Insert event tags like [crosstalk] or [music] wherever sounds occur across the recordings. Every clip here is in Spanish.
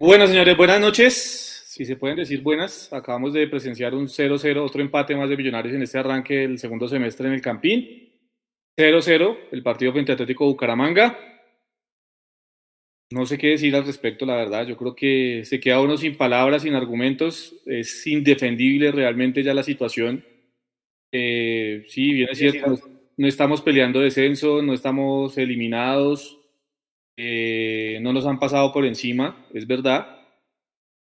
Bueno, señores, buenas noches. Si se pueden decir buenas, acabamos de presenciar un 0-0, otro empate más de Millonarios en este arranque del segundo semestre en el Campín. 0-0, el partido frente a Atlético Bucaramanga. No sé qué decir al respecto, la verdad. Yo creo que se queda uno sin palabras, sin argumentos. Es indefendible realmente ya la situación. Eh, sí, bien es cierto, no estamos peleando descenso, no estamos eliminados, eh, no nos han pasado por encima, es verdad,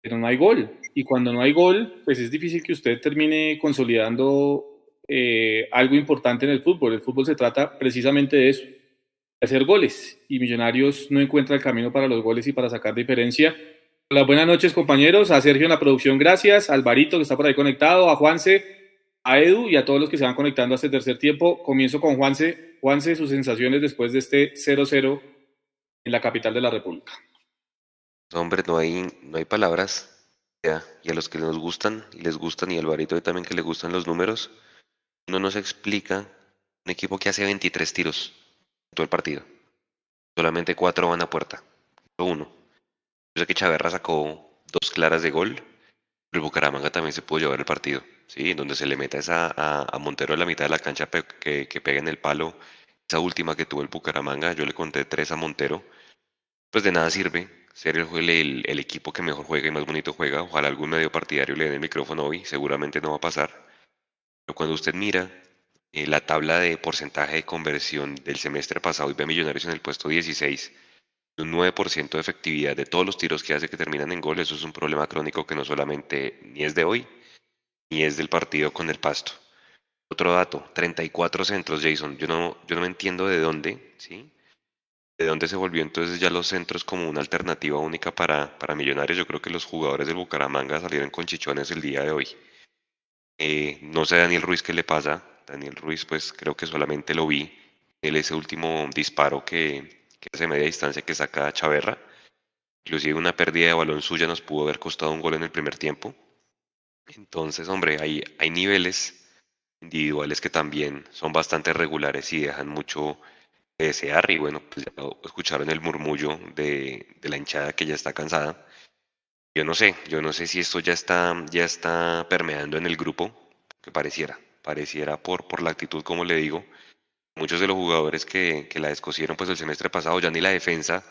pero no hay gol. Y cuando no hay gol, pues es difícil que usted termine consolidando eh, algo importante en el fútbol. El fútbol se trata precisamente de eso, de hacer goles. Y Millonarios no encuentra el camino para los goles y para sacar diferencia. Hola, buenas noches compañeros, a Sergio en la producción, gracias, a Alvarito que está por ahí conectado, a Juanse, a Edu y a todos los que se van conectando a este tercer tiempo. Comienzo con Juanse. Juanse, sus sensaciones después de este 0-0 en la capital de la República. Hombre, no hay, no hay palabras. Y a los que nos gustan y les gustan, y al Alvarito también que le gustan los números, no nos explica un equipo que hace 23 tiros en todo el partido. Solamente cuatro van a puerta. Uno. Yo sé que Chaverra sacó dos claras de gol, pero el Bucaramanga también se pudo llevar el partido. ¿sí? Donde se le meta esa a, Montero en la mitad de la cancha que, que pega en el palo esa última que tuvo el Bucaramanga, yo le conté tres a Montero, pues de nada sirve ser el, el, equipo que mejor juega y más bonito juega. Ojalá algún medio partidario le den el micrófono hoy, seguramente no va a pasar. Pero cuando usted mira eh, la tabla de porcentaje de conversión del semestre pasado y ve a Millonarios en el puesto 16, un 9% de efectividad de todos los tiros que hace que terminan en gol, eso es un problema crónico que no solamente ni es de hoy, ni es del partido con el Pasto. Otro dato, 34 centros, Jason. Yo no, yo no me entiendo de dónde, ¿sí? De dónde se volvió entonces ya los centros como una alternativa única para, para Millonarios. Yo creo que los jugadores del Bucaramanga salieron con chichones el día de hoy. Eh, no sé a Daniel Ruiz qué le pasa. Daniel Ruiz, pues creo que solamente lo vi. en ese último disparo que, que hace media distancia que saca Chaverra. Inclusive una pérdida de balón suya nos pudo haber costado un gol en el primer tiempo. Entonces, hombre, hay, hay niveles individuales que también son bastante regulares y dejan mucho que desear. Y bueno, pues ya escucharon el murmullo de, de, la hinchada que ya está cansada. Yo no sé, yo no sé si esto ya está, ya está permeando en el grupo, que pareciera, pareciera por, por la actitud, como le digo. Muchos de los jugadores que, que la descosieron pues el semestre pasado, ya ni la defensa,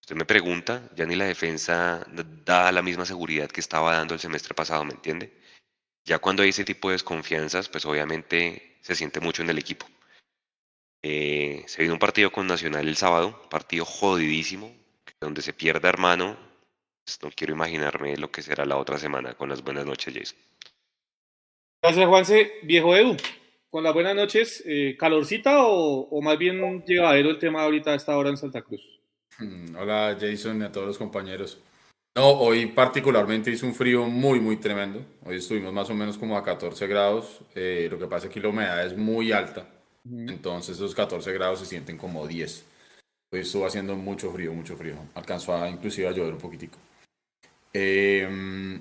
usted me pregunta, ya ni la defensa da la misma seguridad que estaba dando el semestre pasado, ¿me entiende? Ya cuando hay ese tipo de desconfianzas, pues obviamente se siente mucho en el equipo. Eh, se viene un partido con Nacional el sábado, partido jodidísimo, donde se pierda hermano. Pues no quiero imaginarme lo que será la otra semana con las buenas noches, Jason. Gracias, Juanse. Viejo Edu, con las buenas noches, eh, ¿calorcita o, o, más bien llevadero el tema ahorita a esta hora en Santa Cruz? Hola, Jason y a todos los compañeros. No, hoy particularmente hizo un frío muy, muy tremendo. Hoy estuvimos más o menos como a 14 grados. Eh, lo que pasa es que la humedad es muy alta. Entonces esos 14 grados se sienten como 10. Hoy estuvo haciendo mucho frío, mucho frío. Alcanzó a, inclusive a llover un poquitico. Em,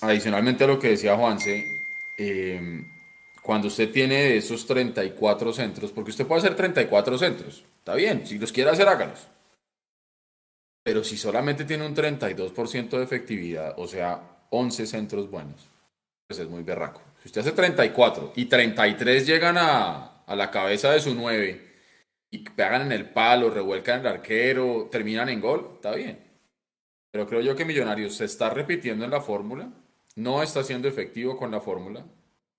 adicionalmente a lo que decía Juanse, em, cuando usted tiene esos 34 centros, porque usted puede hacer 34 centros, está bien, si los quiere hacer, hágalos. Pero si solamente tiene un 32% de efectividad, o sea, 11 centros buenos, pues es muy berraco. Si usted hace 34 y 33 llegan a, a la cabeza de su 9 y pegan en el palo, revuelcan el arquero, terminan en gol, está bien. Pero creo yo que Millonarios se está repitiendo en la fórmula, no está siendo efectivo con la fórmula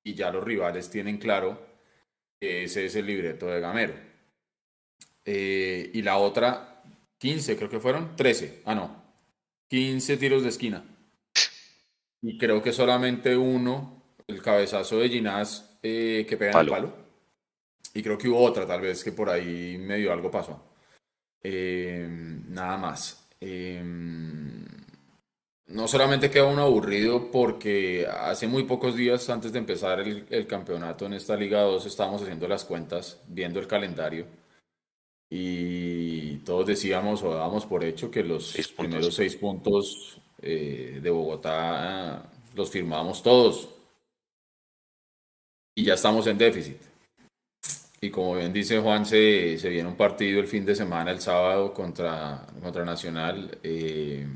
y ya los rivales tienen claro que ese es el libreto de Gamero. Eh, y la otra, 15 creo que fueron, 13, ah no, 15 tiros de esquina. Y creo que solamente uno, el cabezazo de Ginás eh, que pega en el palo. Y creo que hubo otra tal vez que por ahí medio algo pasó. Eh, nada más. Eh, no solamente queda uno aburrido porque hace muy pocos días antes de empezar el, el campeonato en esta Liga 2 estábamos haciendo las cuentas, viendo el calendario y todos decíamos o dábamos por hecho que los primeros seis puntos eh, de Bogotá los firmamos todos y ya estamos en déficit. Y como bien dice Juan, se, se viene un partido el fin de semana, el sábado, contra, contra Nacional. Eh,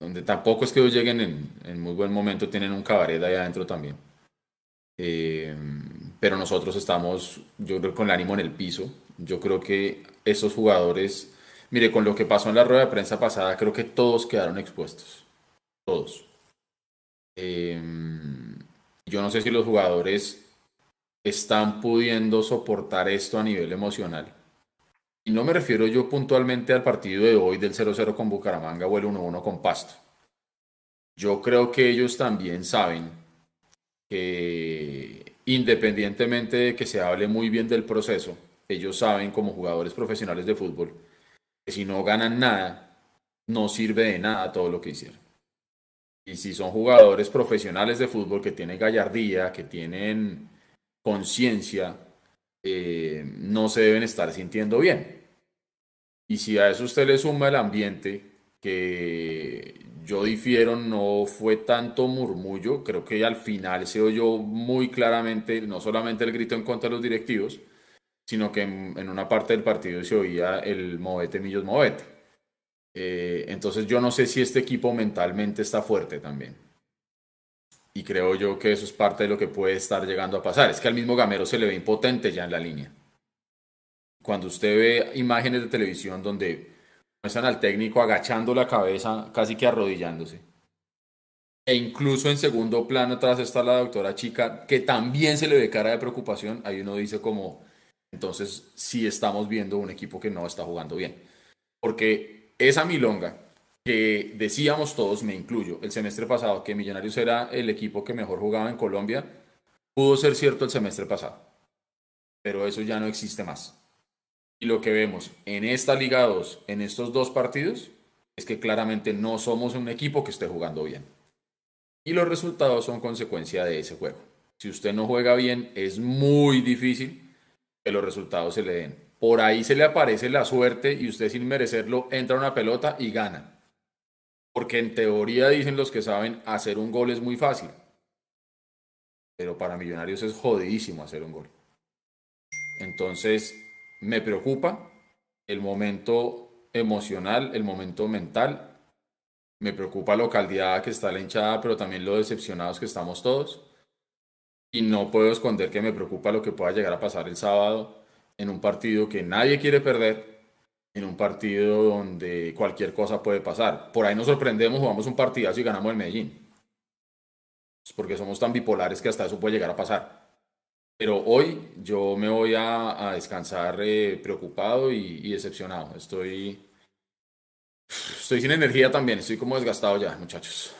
donde tampoco es que ellos lleguen en, en muy buen momento, tienen un cabaret ahí adentro también. Eh, pero nosotros estamos, yo creo, con el ánimo en el piso. Yo creo que esos jugadores, mire, con lo que pasó en la rueda de prensa pasada, creo que todos quedaron expuestos. Todos. Eh, yo no sé si los jugadores están pudiendo soportar esto a nivel emocional. Y no me refiero yo puntualmente al partido de hoy del 0-0 con Bucaramanga o el 1-1 con Pasto. Yo creo que ellos también saben que independientemente de que se hable muy bien del proceso, ellos saben como jugadores profesionales de fútbol que si no ganan nada, no sirve de nada todo lo que hicieron. Y si son jugadores profesionales de fútbol que tienen gallardía, que tienen conciencia, eh, no se deben estar sintiendo bien. Y si a eso usted le suma el ambiente, que yo difiero, no fue tanto murmullo, creo que al final se oyó muy claramente, no solamente el grito en contra de los directivos, sino que en, una parte del partido se oía el movete millos movete. Eh, entonces yo no sé si este equipo mentalmente está fuerte también. Y creo yo que eso es parte de lo que puede estar llegando a pasar. Es que al mismo Gamero se le ve impotente ya en la línea. Cuando usted ve imágenes de televisión donde muestran al técnico agachando la cabeza, casi que arrodillándose. E incluso en segundo plano atrás está la doctora Chica, que también se le ve cara de preocupación. Ahí uno dice como, entonces sí estamos viendo un equipo que no está jugando bien. Porque esa milonga que decíamos todos, me incluyo, el semestre pasado, que Millonarios era el equipo que mejor jugaba en Colombia, pudo ser cierto el semestre pasado. Pero eso ya no existe más. Y lo que vemos en esta Liga 2, en estos dos partidos, es que claramente no somos un equipo que esté jugando bien. Y los resultados son consecuencia de ese juego. Si usted no juega bien, es muy difícil que los resultados se le den. Por ahí se le aparece la suerte y usted sin merecerlo entra una pelota y gana porque en teoría dicen los que saben, hacer un gol es muy fácil. Pero para Millonarios es jodidísimo hacer un gol. Entonces, me preocupa el momento emocional, el momento mental. Me preocupa lo caldeada que está la hinchada, pero también lo decepcionados que estamos todos. Y no puedo esconder que me preocupa lo que pueda llegar a pasar el sábado en un partido que nadie quiere perder, en un partido donde cualquier cosa puede pasar. Por ahí nos sorprendemos, jugamos un partidazo y ganamos el Medellín. Es porque somos tan bipolares que hasta eso puede llegar a pasar. Pero hoy yo me voy a, descansar eh, preocupado y, decepcionado. Estoy, estoy sin energía también, estoy como desgastado ya, muchachos.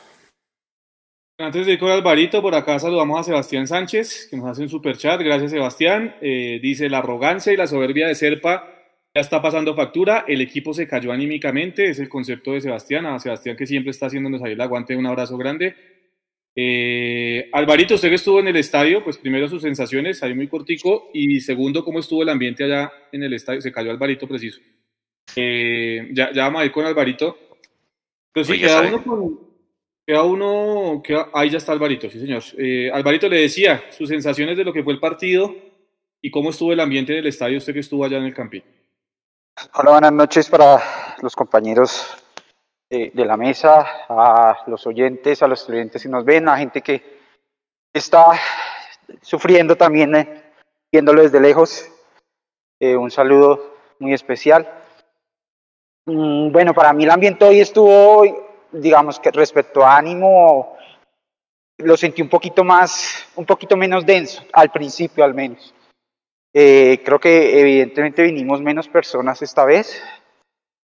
Antes de ir con Alvarito, por acá saludamos a Sebastián Sánchez, que nos hace un super chat. Gracias, Sebastián. Eh, dice: La arrogancia y la soberbia de Serpa ya está pasando factura, el equipo se cayó anímicamente, es el concepto de Sebastián, a Sebastián que siempre está haciéndonos ahí el aguante, un abrazo grande. Eh, Alvarito, usted que estuvo en el estadio, pues primero sus sensaciones, ahí muy cortico, y segundo, cómo estuvo el ambiente allá en el estadio, se cayó Alvarito preciso. Eh, ya, ya vamos a ir con Alvarito. Pero sí, queda uno con, queda uno, ahí ya está Alvarito, sí señor. Eh, Alvarito le decía sus sensaciones de lo que fue el partido y cómo estuvo el ambiente del estadio, usted que estuvo allá en el campín. Hola, buenas noches para los compañeros de, la mesa, a los oyentes, a los estudiantes que nos ven, a gente que está sufriendo también, eh, viéndolo desde lejos. Eh, un saludo muy especial. Mm, bueno, para mí el ambiente hoy estuvo, digamos que respecto a ánimo, lo sentí un poquito más, un poquito menos denso, al principio al menos. Eh, creo que evidentemente vinimos menos personas esta vez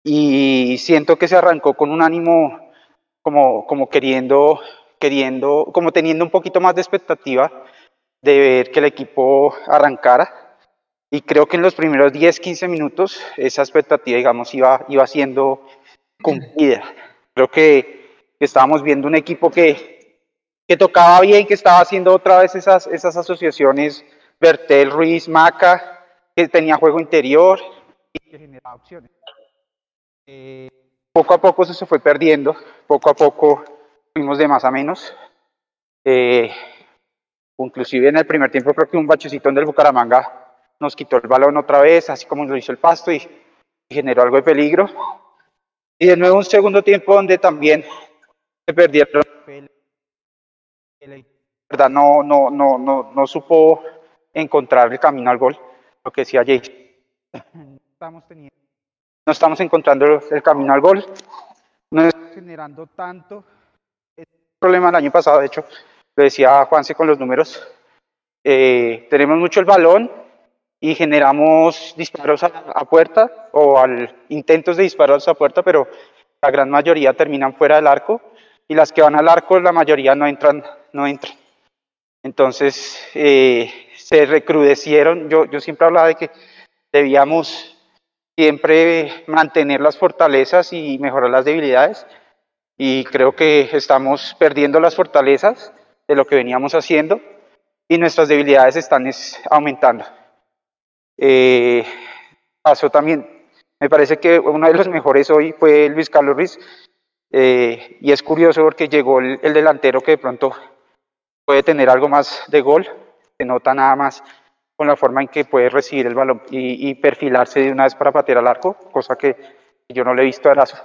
y siento que se arrancó con un ánimo como, como queriendo, queriendo, como teniendo un poquito más de expectativa de ver que el equipo arrancara. Y creo que en los primeros 10, 15 minutos esa expectativa, digamos, iba, iba siendo cumplida. Creo que estábamos viendo un equipo que, que tocaba bien, que estaba haciendo otra vez esas, esas asociaciones Bertel Ruiz Maca, que tenía juego interior y que generaba opciones. Eh, poco a poco eso se fue perdiendo, poco a poco fuimos de más a menos. Eh, inclusive en el primer tiempo creo que un bachecito del Bucaramanga nos quitó el balón otra vez, así como lo hizo el pasto y, generó algo de peligro. Y de nuevo un segundo tiempo donde también se perdieron. verdad no, no, no, no, no supo encontrar el camino al gol, lo que decía teniendo, no estamos encontrando el camino al gol, no estamos generando tanto. El problema el año pasado, de hecho, lo decía Juanse con los números. Eh, tenemos mucho el balón y generamos disparos a, a, puerta o al intentos de disparos a puerta, pero la gran mayoría terminan fuera del arco y las que van al arco, la mayoría no entran, no entran. Entonces, eh, se recrudecieron. Yo, yo siempre hablaba de que debíamos siempre mantener las fortalezas y mejorar las debilidades. Y creo que estamos perdiendo las fortalezas de lo que veníamos haciendo y nuestras debilidades están aumentando. Eh, pasó también, me parece que uno de los mejores hoy fue Luis Carlos Ruiz. Eh, y es curioso porque llegó el, el delantero que de pronto puede tener algo más de gol, se nota nada más con la forma en que puede recibir el balón y, y perfilarse de una vez para patear al arco, cosa que yo no le he visto a Erazo.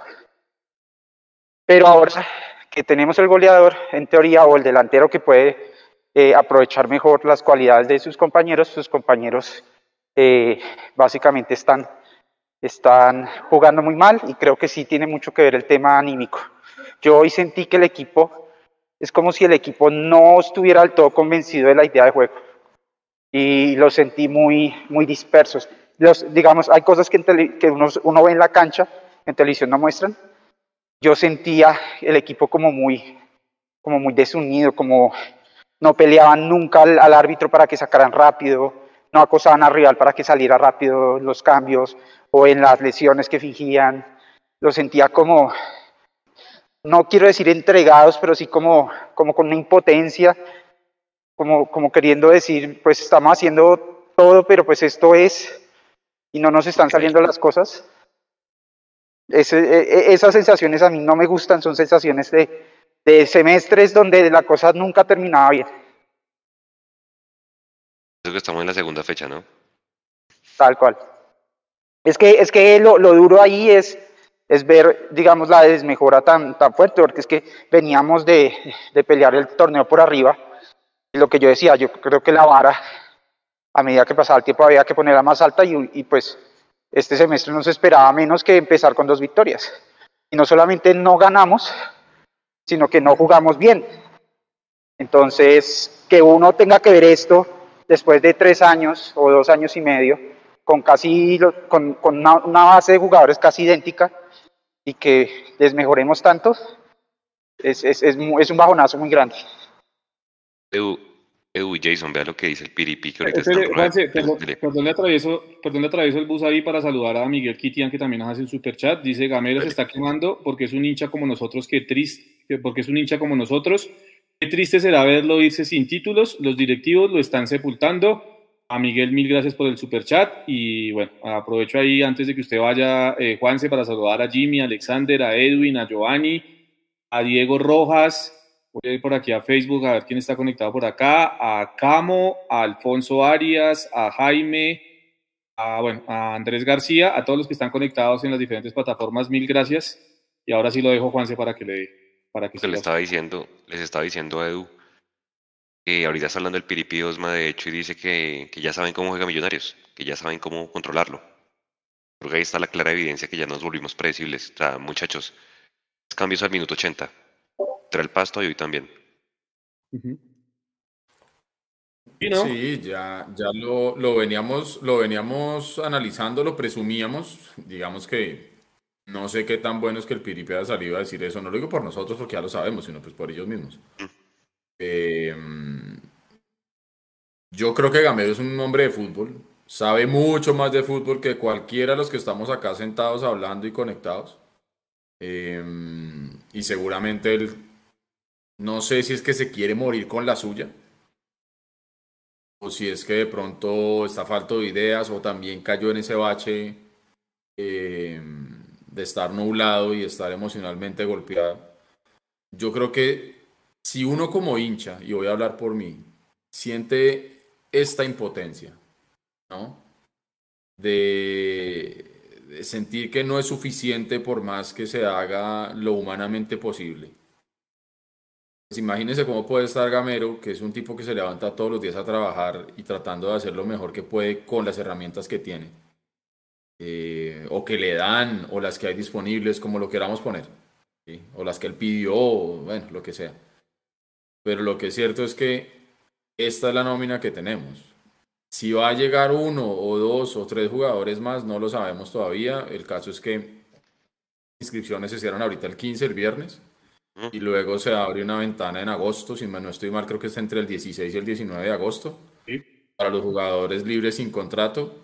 Pero ahora que tenemos el goleador, en teoría, o el delantero que puede eh, aprovechar mejor las cualidades de sus compañeros, sus compañeros eh, básicamente están, están jugando muy mal y creo que sí tiene mucho que ver el tema anímico. Yo hoy sentí que el equipo, es como si el equipo no estuviera del todo convencido de la idea de juego y los sentí muy, muy dispersos. Los, digamos, hay cosas que, tele, que uno, ve en la cancha, en televisión no muestran. Yo sentía el equipo como muy, como muy desunido, como no peleaban nunca al, árbitro para que sacaran rápido, no acosaban al rival para que saliera rápido los cambios, o en las lesiones que fingían. Lo sentía como, no quiero decir entregados, pero sí como, como con una impotencia como, como queriendo decir, pues estamos haciendo todo, pero pues esto es, y no nos están saliendo las cosas. Ese, esas sensaciones a mí no me gustan, son sensaciones de, de semestres donde la cosa nunca terminaba bien. Que estamos en la segunda fecha, ¿no? Tal cual. Es que, es que lo, lo duro ahí es, es ver, digamos, la desmejora tan, tan fuerte, porque es que veníamos de, de pelear el torneo por arriba lo que yo decía, yo creo que la vara, a medida que pasaba el tiempo, había que ponerla más alta y, y pues este semestre no se esperaba menos que empezar con dos victorias. Y no solamente no ganamos, sino que no jugamos bien. Entonces, que uno tenga que ver esto después de tres años o dos años y medio, con casi con, con una, una, base de jugadores casi idéntica y que desmejoremos tanto, es, es, es, es un bajonazo muy grande. Eu, eu, Jason, vea lo que dice el Piripi, que ahorita Espere, está Juanse, perdón, perdón, le atravieso, perdón, le atravieso el bus ahí para saludar a Miguel Kitian, que también nos hace un super chat. Dice, Gamero se está quemando porque es un hincha como nosotros, qué triste, porque es un hincha como nosotros. Qué triste será verlo irse sin títulos. Los directivos lo están sepultando. A Miguel, mil gracias por el super chat. Y bueno, aprovecho ahí antes de que usted vaya, eh, Juanse, para saludar a Jimmy, a Alexander, a Edwin, a Giovanni, a Diego Rojas, Voy a ir por aquí a Facebook a ver quién está conectado por acá. A Camo, a Alfonso Arias, a Jaime, a, bueno, a Andrés García, a todos los que están conectados en las diferentes plataformas, mil gracias. Y ahora sí lo dejo, Juanse, para que le para que se le estaba diciendo, les estaba diciendo a Edu que ahorita está hablando el Piripi Osma, de hecho, y dice que, que ya saben cómo juega Millonarios, que ya saben cómo controlarlo. Porque ahí está la clara evidencia que ya nos volvimos predecibles. O sea, muchachos, cambios al minuto 80 el pasto y hoy también. Uh -huh. ¿Y no? Sí, ya, ya lo, lo, veníamos, lo veníamos analizando, lo presumíamos. Digamos que no sé qué tan bueno es que el Piripi haya salido a decir eso. No lo digo por nosotros porque ya lo sabemos, sino pues por ellos mismos. -huh. eh, yo creo que Gamero es un hombre de fútbol. Sabe mucho más de fútbol que cualquiera de los que estamos acá sentados hablando y conectados. Eh, y seguramente él no sé si es que se quiere morir con la suya. O si es que de pronto está falto de ideas o también cayó en ese bache eh, de estar nublado y estar emocionalmente golpeado. Yo creo que si uno como hincha, y voy a hablar por mí, siente esta impotencia, ¿no? De, sentir que no es suficiente por más que se haga lo humanamente posible Pues imagínense cómo puede estar Gamero, que es un tipo que se levanta todos los días a trabajar y tratando de hacer lo mejor que puede con las herramientas que tiene. Eh, o que le dan, o las que hay disponibles, como lo queramos poner. O las que él pidió, o bueno, lo que sea. Pero lo que es cierto es que esta es la nómina que tenemos. Si va a llegar uno o dos o tres jugadores más, no lo sabemos todavía. El caso es que inscripciones se cierran ahorita el 15, el viernes. Y luego se abre una ventana en agosto, si no estoy mal, creo que es entre el 16 y el 19 de agosto. Para los jugadores libres sin contrato,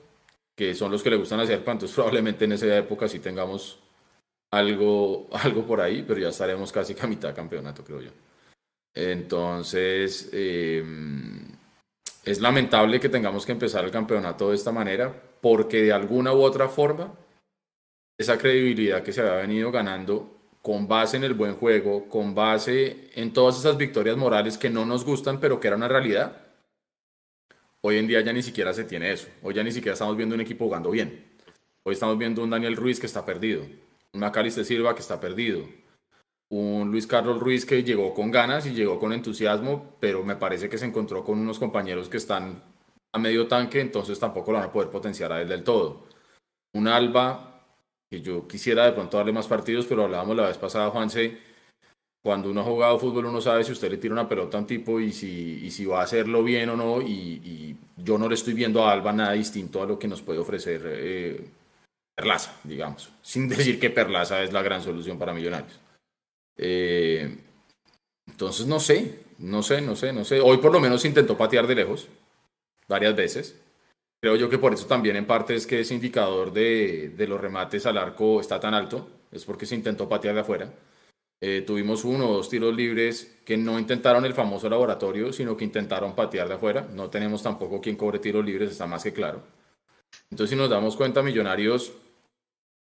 que son los que le gustan hacer entonces [laughs] probablemente en esa época sí tengamos algo, algo por ahí, pero ya estaremos casi a mitad de campeonato, creo yo. Entonces, em, es lamentable que tengamos que empezar el campeonato de esta manera, porque de alguna u otra forma, esa credibilidad que se había venido ganando con base en el buen juego, con base en todas esas victorias morales que no nos gustan, pero que era una realidad, hoy en día ya ni siquiera se tiene eso. Hoy ya ni siquiera estamos viendo un equipo jugando bien. Hoy estamos viendo un Daniel Ruiz que está perdido, un Macalister Silva que está perdido, un Luis Carlos Ruiz que llegó con ganas y llegó con entusiasmo, pero me parece que se encontró con unos compañeros que están a medio tanque, entonces tampoco lo van a poder potenciar a él del todo. Un Alba, que yo quisiera de pronto darle más partidos, pero hablábamos la vez pasada, Juanse, cuando uno ha jugado fútbol uno sabe si usted le tira una pelota a un tipo y si, y si va a hacerlo bien o no, y, yo no le estoy viendo a Alba nada distinto a lo que nos puede ofrecer eh, Perlaza, digamos, [laughs] sin decir que Perlaza es la gran solución para Millonarios. Eh, entonces no sé, no sé, no sé, no sé. Hoy por lo menos intentó patear de lejos, varias veces. Creo yo que por eso también en parte es que ese indicador de, de los remates al arco está tan alto, es porque se intentó patear de afuera. Eh, tuvimos uno o dos tiros libres que no intentaron el famoso laboratorio, sino que intentaron patear de afuera. No tenemos tampoco quien cobre tiros libres, está más que claro. Entonces, si nos damos cuenta, Millonarios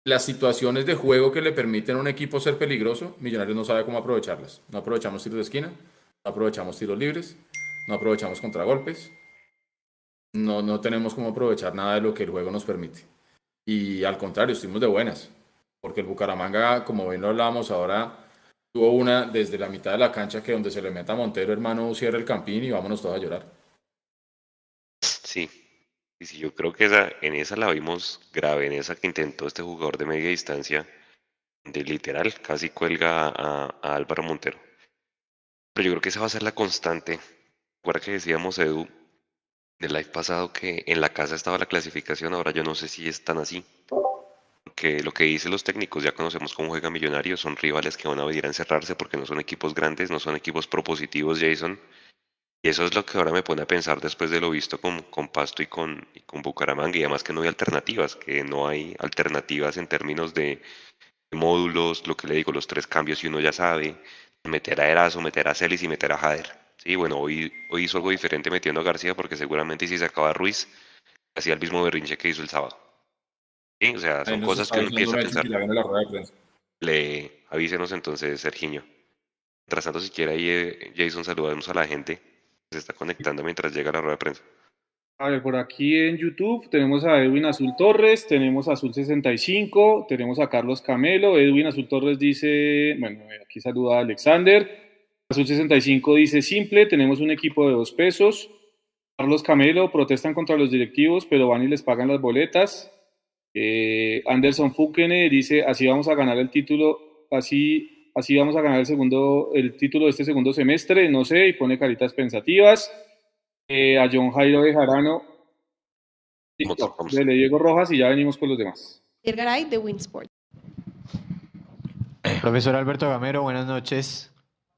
las situaciones de juego que le permiten a un equipo ser peligroso, Millonarios no sabe cómo aprovecharlas. No aprovechamos tiros de esquina, no aprovechamos tiros libres, no aprovechamos contragolpes, no, no tenemos cómo aprovechar nada de lo que el juego nos permite. Y al contrario, estuvimos de buenas, porque el Bucaramanga, como bien lo hablábamos ahora, tuvo una desde la mitad de la cancha que donde se le meta Montero, hermano, cierra el campín y vámonos todos a llorar. Sí, y sí, yo creo que esa, en esa la vimos grave, en esa que intentó este jugador de media distancia, de literal, casi cuelga a, Álvaro Montero. Pero yo creo que esa va a ser la constante. Recuerda que decíamos, Edu, del live pasado, que en la casa estaba la clasificación, ahora yo no sé si es tan así. Que lo que dicen los técnicos, ya conocemos cómo juega Millonarios, son rivales que van a venir a encerrarse porque no son equipos grandes, no son equipos propositivos, Jason y eso es lo que ahora me pone a pensar después de lo visto con, con Pasto y con, con Bucaramanga, y además que no hay alternativas, que no hay alternativas en términos de, módulos, lo que le digo, los tres cambios y uno ya sabe, meter a Erazo, meter a Celis y meter a Jader. Sí, bueno, hoy, hoy hizo algo diferente metiendo a García porque seguramente si se acaba Ruiz, hacía el mismo berrinche que hizo el sábado. Sí, o sea, son cosas que uno empieza a pensar. Le avísenos entonces, Sergiño. Mientras tanto, si quiere ahí, eh, Jason, saludamos a la gente se está conectando mientras llega la rueda de prensa. A ver, por aquí en YouTube tenemos a Edwin Azul Torres, tenemos a Azul 65, tenemos a Carlos Camelo. Edwin Azul Torres dice, bueno, aquí saluda a Alexander. Azul 65 dice simple, tenemos un equipo de dos pesos. Carlos Camelo protestan contra los directivos, pero van y les pagan las boletas. Eh, Anderson Fukene dice, así vamos a ganar el título, así así vamos a ganar el segundo, el título de este segundo semestre, no sé, y pone caritas pensativas. Eh, a John Jairo de Jarano, de Diego Rojas y ya venimos con los demás. Garay de Winsport. Profesor Alberto Gamero, buenas noches.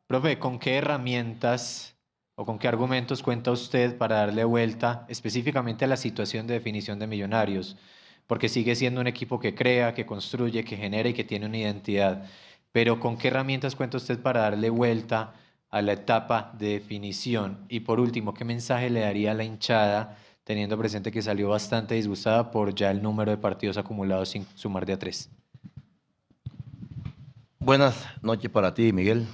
Profe, ¿con qué herramientas o con qué argumentos cuenta usted para darle vuelta específicamente a la situación de definición de millonarios? Porque sigue siendo un equipo que crea, que construye, que genera y que tiene una identidad. Pero ¿con qué herramientas cuenta usted para darle vuelta a la etapa de definición? Y por último, ¿qué mensaje le daría a la hinchada, teniendo presente que salió bastante disgustada por ya el número de partidos acumulados sin sumar de a tres? Buenas noches para ti, Miguel.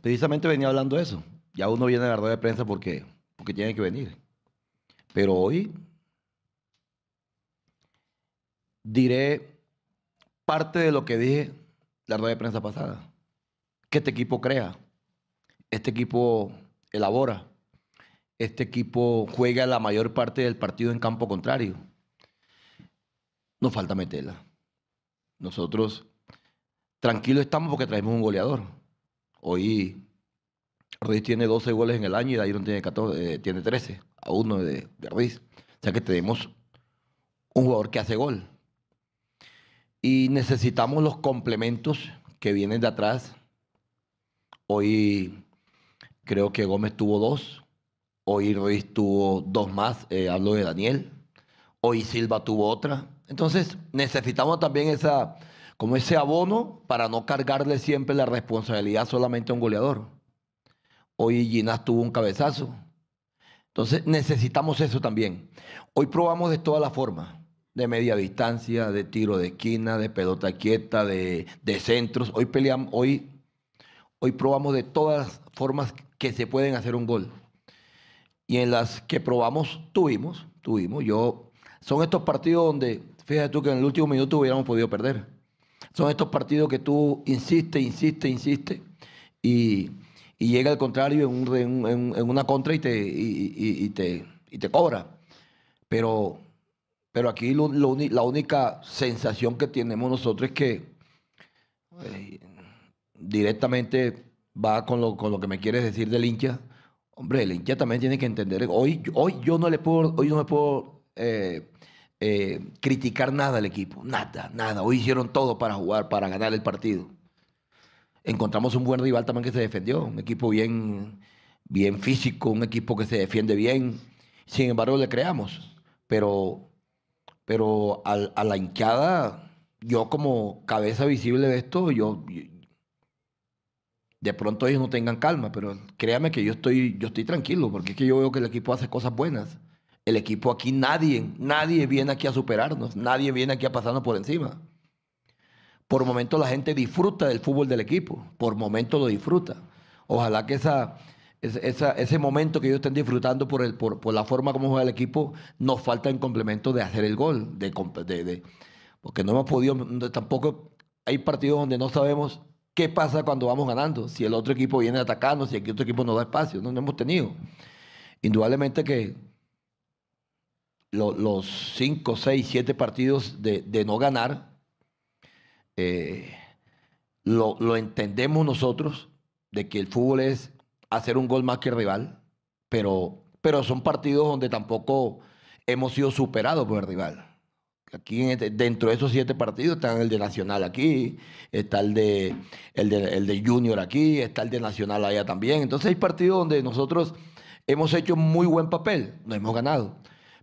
Precisamente venía hablando de eso. Ya uno viene a la rueda de prensa porque, porque tiene que venir. Pero hoy diré parte de lo que dije la rueda de prensa pasada. que este equipo crea, este equipo elabora, este equipo juega la mayor parte del partido en campo contrario. Nos falta meterla. Nosotros tranquilos estamos porque traemos un goleador. Hoy Ruiz tiene 12 goles en el año y Dairon tiene, 14, eh, tiene 13, a uno de, de Ruiz. O sea que tenemos un jugador que hace gol. Y necesitamos los complementos que vienen de atrás. Hoy creo que Gómez tuvo dos. Hoy Ruiz tuvo dos más. eh, hablo de Daniel. Hoy Silva tuvo otra. Entonces necesitamos también esa, como ese abono para no cargarle siempre la responsabilidad solamente a un goleador. Hoy Ginás tuvo un cabezazo. Entonces necesitamos eso también. Hoy probamos de todas las formas, de media distancia, de tiro de esquina, de pelota quieta, de, centros. Hoy peleamos, hoy, hoy probamos de todas las formas que se pueden hacer un gol. Y en las que probamos, tuvimos, tuvimos. Yo, son estos partidos donde, fíjate tú que en el último minuto hubiéramos podido perder. Son estos partidos que tú insistes, insistes, insistes y, y llega al contrario en, un- en- en- una contra y te, y, y- y te, y te cobra. Pero, pero aquí lo- lo la única sensación que tenemos nosotros es que eh, directamente va con lo, con lo que me quieres decir del hincha. Hombre, el hincha también tiene que entender. Hoy, hoy yo no le puedo, hoy no me puedo eh, eh, criticar nada al equipo. Nada, nada. Hoy hicieron todo para jugar, para ganar el partido. Encontramos un buen rival también que se defendió. Un equipo bien, bien físico, un equipo que se defiende bien. Sin embargo, le creamos. Pero, pero a la hinchada, yo como cabeza visible de esto, yo, yo- de pronto ellos no tengan calma, pero créame que yo estoy, yo estoy tranquilo, porque es que yo veo que el equipo hace cosas buenas. El equipo aquí, nadie, nadie viene aquí a superarnos, nadie viene aquí a pasarnos por encima. Por momentos la gente disfruta del fútbol del equipo, por momentos lo disfruta. Ojalá que esa, ese momento que ellos estén disfrutando por, el, por, por la forma como juega el equipo, nos falta en complemento de hacer el gol, de, porque no hemos podido, tampoco hay partidos donde no sabemos qué pasa cuando vamos ganando, si el otro equipo viene atacando, si el otro equipo nos da espacio, no, no hemos tenido. Indudablemente que lo- los cinco, seis, siete partidos de, de no ganar, eh, lo, lo entendemos nosotros, de que el fútbol es hacer un gol más que el rival, pero, pero son partidos donde tampoco hemos sido superados por el rival. Aquí este- dentro de esos siete partidos están el de Nacional aquí, está el de, el de, el de Junior aquí, está el de Nacional allá también. Entonces hay partidos donde nosotros hemos hecho muy buen papel, no hemos ganado.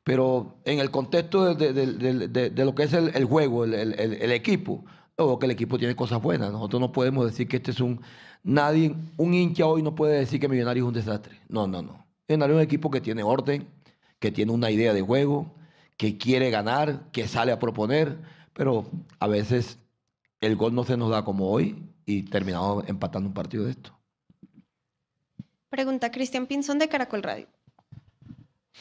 Pero en el contexto de, de- de- de- lo que es el, juego, el- el equipo, veo que el equipo tiene cosas buenas. Nosotros no podemos decir que este es un... Nadie, un hincha hoy no puede decir que Millonario es un desastre. No, no, no. Millonario es un equipo que tiene orden, que tiene una idea de juego, que quiere ganar, que sale a proponer, pero a veces el gol no se nos da como hoy y terminamos empatando un partido de esto. Pregunta Cristian Pinzón de Caracol Radio.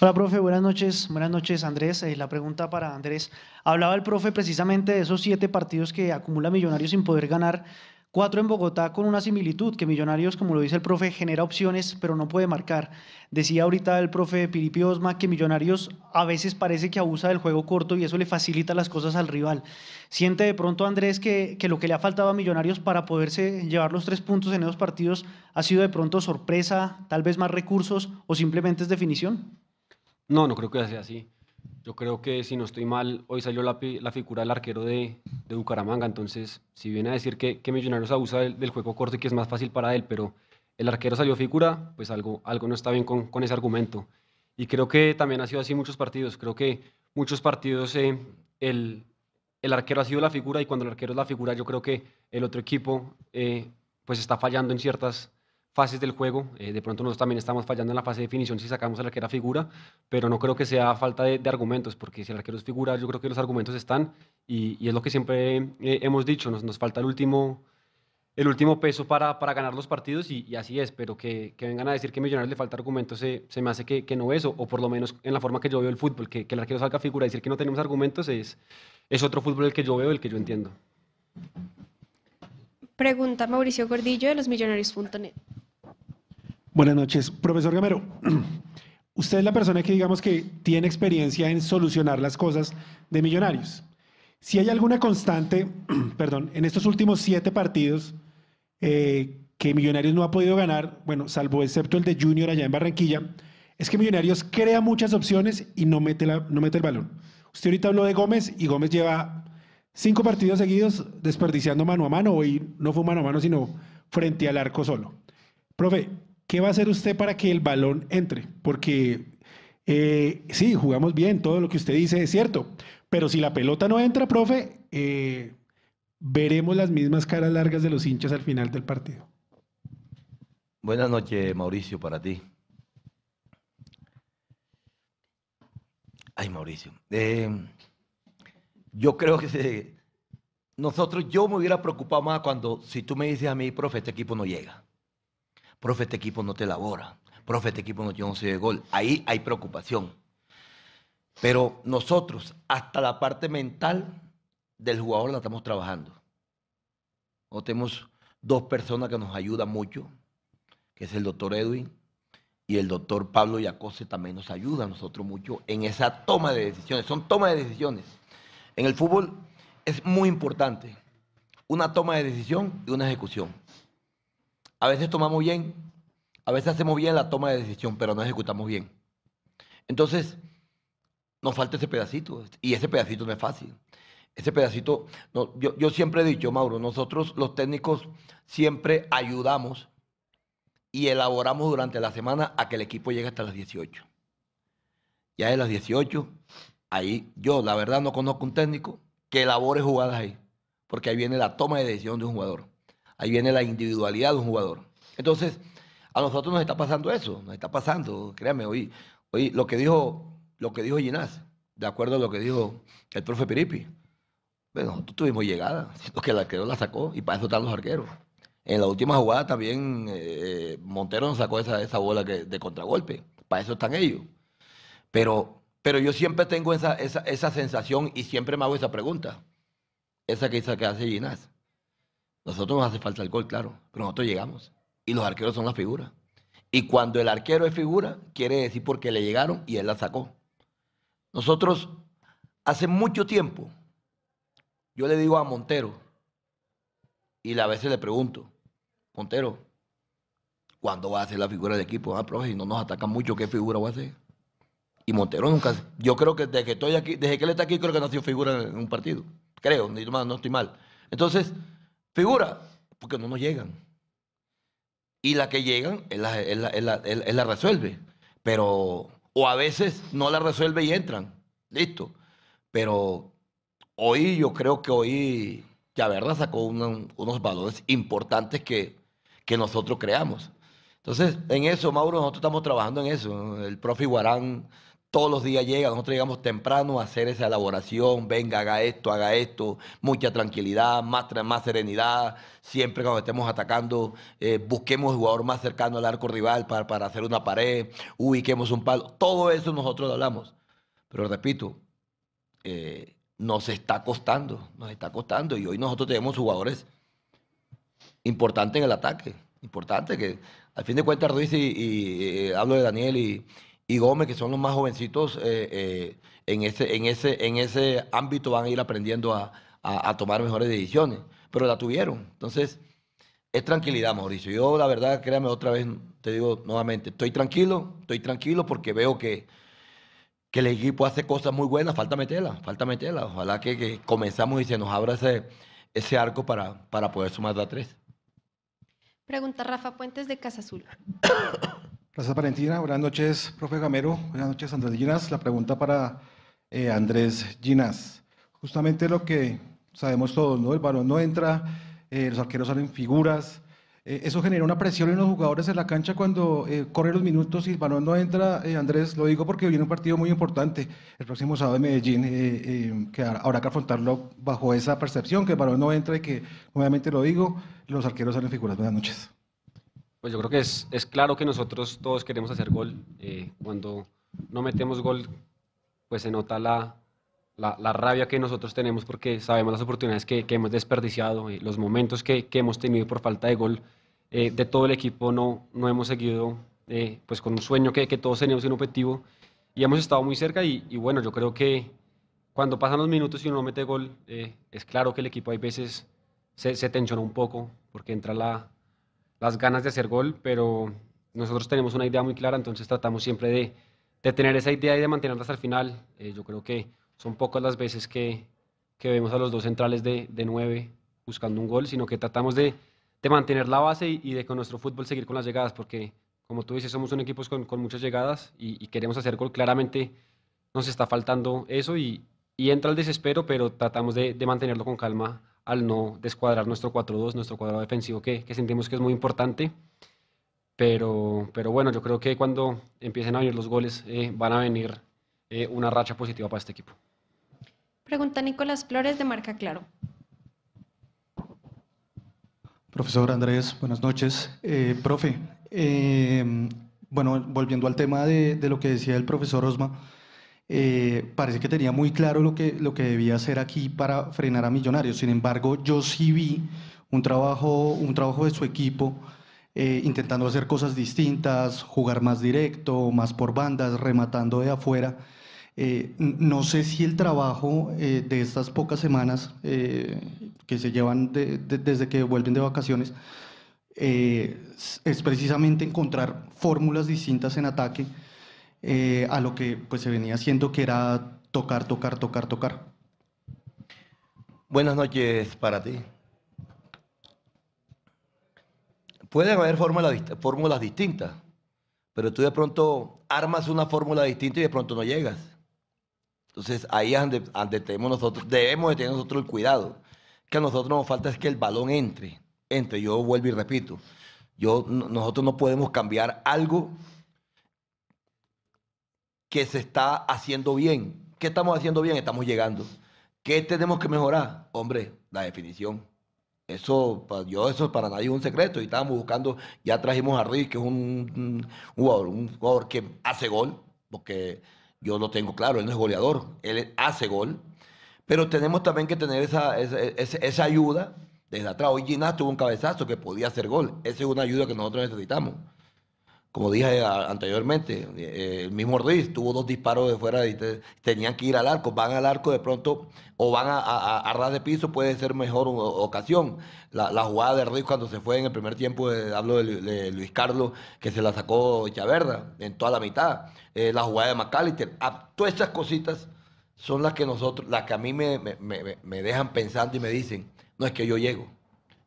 Hola, profe, buenas noches. Buenas noches, Andrés. Eh, la pregunta para Andrés. Hablaba el profe precisamente de esos siete partidos que acumula Millonarios sin poder ganar. Cuatro en Bogotá con una similitud, que Millonarios, como lo dice el profe, genera opciones, pero no puede marcar. Decía ahorita el profe Piripi Osma que Millonarios a veces parece que abusa del juego corto y eso le facilita las cosas al rival. ¿Siente de pronto, Andrés, que, que lo que le ha faltado a Millonarios para poderse llevar los tres puntos en esos partidos ha sido de pronto sorpresa, tal vez más recursos o simplemente es definición? No, no creo que sea así. Yo creo que si no estoy mal, hoy salió la, figura del arquero de, de Bucaramanga, entonces si viene a decir que, que Millonarios abusa del, del juego corto y que es más fácil para él, pero el arquero salió figura, pues algo, algo no está bien con, con ese argumento. Y creo que también ha sido así muchos partidos. Creo que muchos partidos eh, el, el arquero ha sido la figura y cuando el arquero es la figura, yo creo que el otro equipo eh, pues está fallando en ciertas fases del juego. Eh, de pronto nosotros también estamos fallando en la fase de definición si sacamos al arquero figura, pero no creo que sea falta de, de argumentos, porque si el arquero es figura, yo creo que los argumentos están y, y es lo que siempre eh, hemos dicho, nos, nos falta el último, el último peso para, para ganar los partidos y, y así es, pero que, que vengan a decir que a Millonarios le falta argumentos se, se me hace que, que no es, o por lo menos en la forma que yo veo el fútbol, que, que el arquero salga figura y decir que no tenemos argumentos es, es otro fútbol el que yo veo, el que yo entiendo. Pregunta Mauricio Gordillo de losmillonarios.net. Buenas noches, profesor Gamero. [clears throat] Usted es la persona que digamos que tiene experiencia en solucionar las cosas de millonarios. Si hay alguna constante, [clears throat] perdón, en estos últimos siete partidos eh, que Millonarios no ha podido ganar, bueno, salvo excepto el de Junior allá en Barranquilla, es que Millonarios crea muchas opciones y no mete, la, no mete el balón. Usted ahorita habló de Gómez y Gómez lleva cinco partidos seguidos desperdiciando mano a mano. Hoy no fue mano a mano, sino frente al arco solo. Profe, ¿qué va a hacer usted para que el balón entre? Porque eh, sí, jugamos bien, todo lo que usted dice es cierto, pero si la pelota no entra, profe, eh, veremos las mismas caras largas de los hinchas al final del partido. Buenas noches, Mauricio, para ti. Ay, Mauricio. Eh, yo creo que nosotros, yo me hubiera preocupado más cuando, si tú me dices a mí, profe, este equipo no llega. Profe, este equipo no te elabora. Profe, este equipo no tiene 11 de gol. Ahí hay preocupación. Pero nosotros, hasta la parte mental del jugador la estamos trabajando. O tenemos dos personas que nos ayudan mucho, que es el doctor Edwin y el doctor Pablo Yacose también nos ayuda a nosotros mucho en esa toma de decisiones. Son tomas de decisiones. En el fútbol es muy importante una toma de decisión y una ejecución. A veces tomamos bien, a veces hacemos bien la toma de decisión, pero no ejecutamos bien. Entonces, nos falta ese pedacito, y ese pedacito no es fácil. Ese pedacito, yo, yo siempre he dicho, Mauro, nosotros los técnicos siempre ayudamos y elaboramos durante la semana a que el equipo llegue hasta las 18. Ya de las 18 ahí yo, la verdad, no conozco un técnico que elabore jugadas ahí, porque ahí viene la toma de decisión de un jugador, ahí viene la individualidad de un jugador. Entonces, a nosotros nos está pasando eso, nos está pasando, créame, hoy, hoy lo que dijo, lo que dijo Ginás, de acuerdo a lo que dijo el profe Piripi, bueno, nosotros tuvimos llegada, siento que el arquero la sacó y para eso están los arqueros. En la última jugada también eh, Montero nos sacó esa, esa bola que, de contragolpe, para eso están ellos. Pero pero yo siempre tengo esa, esa, sensación y siempre me hago esa pregunta. Esa que, esa que hace Ginás. Nosotros nos hace falta el gol, claro, pero nosotros llegamos. Y los arqueros son la figura. Y cuando el arquero es figura, quiere decir porque le llegaron y él la sacó. Nosotros, hace mucho tiempo, yo le digo a Montero, y a veces le pregunto, Montero, ¿cuándo va a ser la figura del equipo? Ah, profe, si no nos atacan mucho, ¿qué figura va a ser? Y Montero nunca. Yo creo que desde que estoy aquí, desde que él está aquí, creo que no ha sido figura en un partido. Creo, no estoy mal. Entonces, figura, porque no nos llegan. Y la que llegan, él la, resuelve. Pero, o a veces no la resuelve y entran. Listo. Pero hoy yo creo que hoy ya verdad sacó unos valores importantes que, que nosotros creamos. Entonces, en eso, Mauro, nosotros estamos trabajando en eso. El profe Iguarán todos los días llega, nosotros llegamos temprano a hacer esa elaboración, venga, haga esto, haga esto, mucha tranquilidad, más, más serenidad, siempre cuando estemos atacando, eh, busquemos el jugador más cercano al arco rival para, para hacer una pared, ubiquemos un palo, todo eso nosotros hablamos. Pero repito, eh, nos está costando, nos está costando y hoy nosotros tenemos jugadores importantes en el ataque, importantes que al fin de cuentas Ruiz y, eh, hablo de Daniel y y Gómez, que son los más jovencitos, eh, eh, en, ese, en, ese, en ese ámbito van a ir aprendiendo a, tomar mejores decisiones. Pero la tuvieron. Entonces, es tranquilidad, Mauricio. Yo, la verdad, créame otra vez, te digo nuevamente, estoy tranquilo, estoy tranquilo porque veo que, que el equipo hace cosas muy buenas, falta meterla, falta meterla. Ojalá que, comenzamos y se nos abra ese, ese arco para, para poder sumar la tres. Pregunta Rafa Puentes de Casa Azul. [coughs] Gracias, Valentina. Buenas noches, profe Gamero. Buenas noches, Andrés Ginas. La pregunta para eh, Andrés Ginas. Justamente lo que sabemos todos, ¿no? El balón no entra, eh, los arqueros salen figuras. Eh, eso genera una presión en los jugadores en la cancha cuando corren los minutos y el balón no entra. Andrés, lo digo porque viene un partido muy importante el próximo sábado en Medellín, que habrá que afrontarlo bajo esa percepción, que el balón no entra y que, nuevamente lo digo, los arqueros salen figuras. Buenas noches. Pues yo creo que es, es claro que nosotros todos queremos hacer gol. Eh, cuando no metemos gol, pues se nota la, la, la, rabia que nosotros tenemos porque sabemos las oportunidades que, que hemos desperdiciado, los momentos que, que, hemos tenido por falta de gol eh, de todo el equipo, no, no hemos seguido eh, pues con un sueño que, que todos teníamos un objetivo y hemos estado muy cerca y, y, bueno, yo creo que cuando pasan los minutos y uno mete gol, eh, es claro que el equipo hay veces se, se tensiona un poco porque entra la, las ganas de hacer gol, pero nosotros tenemos una idea muy clara, entonces tratamos siempre de, de tener esa idea y de mantenerla hasta el final. Eh, yo creo que son pocas las veces que, que vemos a los dos centrales de, de nueve buscando un gol, sino que tratamos de, de mantener la base y, de con nuestro fútbol seguir con las llegadas, porque como tú dices, somos un equipo con, con muchas llegadas y, y, queremos hacer gol. Claramente nos está faltando eso y, y entra el desespero, pero tratamos de, de, mantenerlo con calma al no descuadrar nuestro 4-2, nuestro cuadrado defensivo, que, que sentimos que es muy importante. Pero, pero bueno, yo creo que cuando empiecen a venir los goles eh, van a venir eh, una racha positiva para este equipo. Pregunta Nicolás Flores de Marca Claro. Profesor Andrés, buenas noches. Eh, profe, eh, bueno, volviendo al tema de, de, lo que decía el profesor Osma, eh, parece que tenía muy claro lo que, lo que debía hacer aquí para frenar a Millonarios. Sin embargo, yo sí vi un trabajo, un trabajo de su equipo eh, intentando hacer cosas distintas, jugar más directo, más por bandas, rematando de afuera. Eh, no sé si el trabajo eh, de estas pocas semanas eh, que se llevan de, de, desde que vuelven de vacaciones es precisamente encontrar fórmulas distintas en ataque a lo que pues, se venía haciendo, que era tocar, tocar, tocar, tocar. Buenas noches para ti. Pueden haber fórmulas, distintas, pero tú de pronto armas una fórmula distinta y de pronto no llegas. Entonces ahí es donde, donde, tenemos nosotros, debemos de tener nosotros el cuidado. Que a nosotros nos falta es que el balón entre, entre. Yo vuelvo y repito, yo, nosotros no podemos cambiar algo que se está haciendo bien. ¿Qué estamos haciendo bien? Estamos llegando. ¿Qué tenemos que mejorar? Hombre, la definición. Eso, yo, eso para nadie es un secreto. Y estábamos buscando, ya trajimos a Ruiz, que es un, jugador que hace gol, porque yo lo tengo claro, él no es goleador, él hace gol, pero tenemos también que tener esa, esa, esa ayuda desde atrás. Hoy Ginás tuvo un cabezazo que podía hacer gol, esa es una ayuda que nosotros necesitamos. Como dije anteriormente, eh, el mismo Ruiz tuvo dos disparos de fuera y te, tenían que ir al arco. Van al arco de pronto o van a, a, de piso, puede ser mejor ocasión. La, jugada de Ruiz cuando se fue en el primer tiempo, de, hablo de, Luis Carlos, que se la sacó Chaverda en toda la mitad. Eh, la jugada de McAllister. todas estas cositas son las que nosotros, las que a mí me, me dejan pensando y me dicen, no es que yo llego,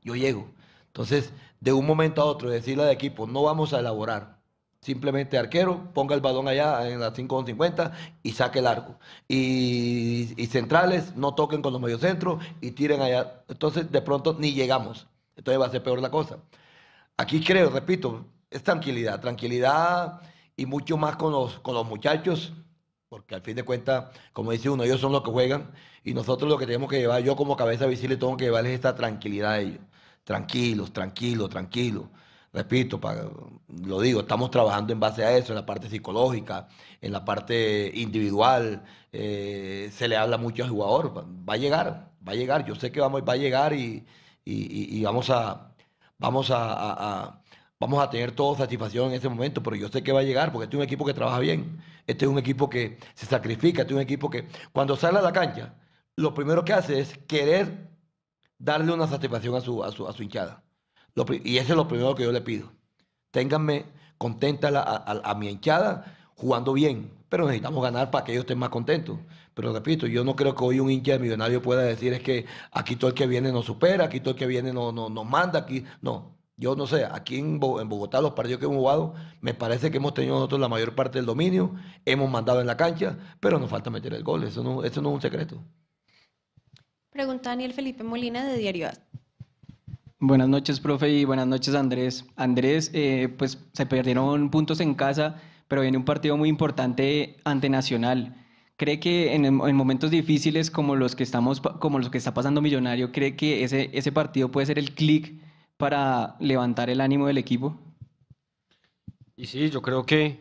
yo llego. Entonces, de un momento a otro, decirle al equipo, no vamos a elaborar. Simplemente arquero, ponga el balón allá en las 5.50 y saque el arco. Y, centrales, no toquen con los mediocentros y tiren allá. Entonces, de pronto, ni llegamos. Entonces va a ser peor la cosa. Aquí creo, repito, es tranquilidad. Tranquilidad y mucho más con los, con los muchachos, porque al fin de cuentas, como dice uno, ellos son los que juegan y nosotros lo que tenemos que llevar, yo como cabeza visible tengo que llevarles esta tranquilidad a ellos tranquilos, tranquilos, tranquilos. Repito, lo digo, estamos trabajando en base a eso, en la parte psicológica, en la parte individual. Eh, se le habla mucho al jugador, va a llegar, va a llegar. Yo sé que vamos, va a llegar y, vamos a, vamos a, vamos a tener toda satisfacción en ese momento, pero yo sé que va a llegar porque este es un equipo que trabaja bien, este es un equipo que se sacrifica, este es un equipo que cuando sale a la cancha, lo primero que hace es querer darle una satisfacción a su, a su, a su hinchada. Y eso es lo primero que yo le pido. Ténganme contenta a, mi hinchada jugando bien, pero necesitamos ganar para que ellos estén más contentos. Pero repito, yo no creo que hoy un hincha de millonario pueda decir es que aquí todo el que viene nos supera, aquí todo el que viene nos no, no manda, aquí no. Yo no sé, aquí en Bogotá los partidos que hemos jugado, me parece que hemos tenido nosotros la mayor parte del dominio, hemos mandado en la cancha, pero nos falta meter el gol, eso no, eso no es un secreto. Pregunta Daniel Felipe Molina de Diario A. Buenas noches, profe, y buenas noches, Andrés. Andrés, eh, pues se perdieron puntos en casa, pero viene un partido muy importante ante Nacional. ¿Cree que en, en, momentos difíciles como los que estamos, como los que está pasando Millonario, cree que ese, ese partido puede ser el clic para levantar el ánimo del equipo? Y sí, yo creo que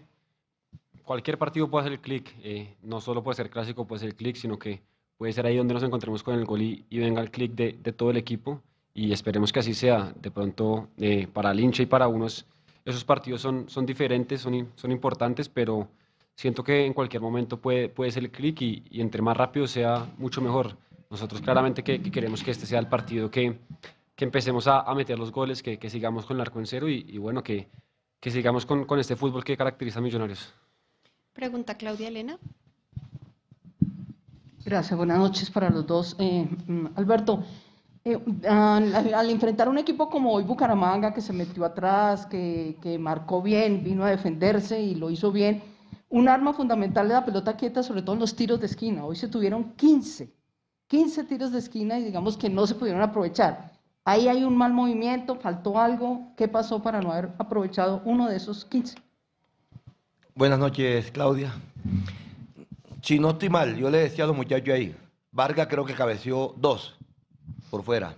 cualquier partido puede hacer el clic. Eh, no solo puede ser clásico, puede ser el clic, sino que puede ser ahí donde nos encontremos con el gol y, y venga el clic de, de, todo el equipo y esperemos que así sea. De pronto, eh, para el hincha y para unos, esos partidos son, son diferentes, son, son importantes, pero siento que en cualquier momento puede, puede ser el clic y, y, entre más rápido sea, mucho mejor. Nosotros claramente que, que queremos que este sea el partido que, que empecemos a, a, meter los goles, que, que, sigamos con el arco en cero y, y bueno, que, que sigamos con, con este fútbol que caracteriza a Millonarios. Pregunta Claudia Elena. Gracias, buenas noches para los dos. Eh, Alberto, eh, al, al, enfrentar un equipo como hoy Bucaramanga, que se metió atrás, que, que, marcó bien, vino a defenderse y lo hizo bien, un arma fundamental de la pelota quieta, sobre todo en los tiros de esquina. Hoy se tuvieron 15, 15 tiros de esquina y digamos que no se pudieron aprovechar. Ahí hay un mal movimiento, faltó algo. ¿Qué pasó para no haber aprovechado uno de esos 15? Buenas noches, Claudia. Si no estoy mal, yo le decía a los muchachos ahí, Vargas creo que cabeció dos por fuera.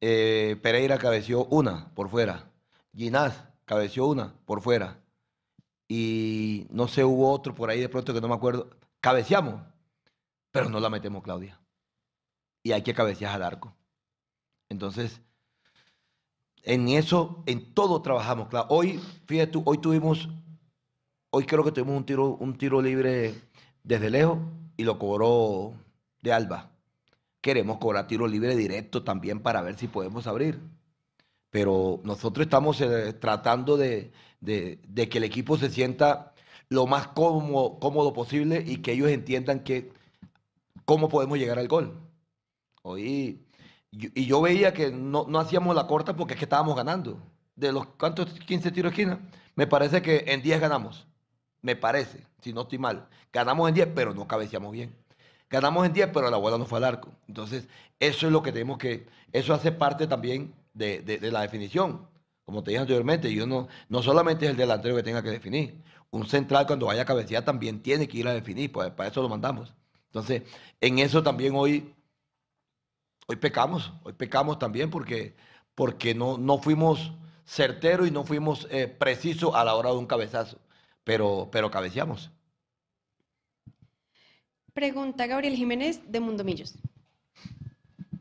Eh, Pereira cabeció una por fuera. Ginás cabeció una por fuera. Y no sé, hubo otro por ahí de pronto que no me acuerdo. Cabeceamos, pero no la metemos, Claudia. Y hay que cabecear al arco. Entonces, en eso, en todo trabajamos. Hoy, fíjate tú, hoy tuvimos, hoy creo que tuvimos un tiro, un tiro libre desde lejos y lo cobró de Alba. Queremos cobrar tiro libre directo también para ver si podemos abrir. Pero nosotros estamos eh, tratando de, de, que el equipo se sienta lo más cómodo, posible y que ellos entiendan que cómo podemos llegar al gol. Hoy, y yo veía que no, no hacíamos la corta porque es que estábamos ganando. De los cuántos 15 tiros esquina, me parece que en 10 ganamos. Me parece, si no estoy mal. Ganamos en 10, pero no cabeceamos bien. Ganamos en 10, pero la bola no fue al arco. Entonces, eso es lo que tenemos que. Eso hace parte también de, de, la definición. Como te dije anteriormente, yo no, no solamente es el delantero que tenga que definir. Un central, cuando vaya a cabecear, también tiene que ir a definir. Pues para eso lo mandamos. Entonces, en eso también hoy. Hoy pecamos. Hoy pecamos también porque, porque no, no fuimos certeros y no fuimos eh, precisos a la hora de un cabezazo pero, pero cabeceamos. Pregunta Gabriel Jiménez de Mundo Millos.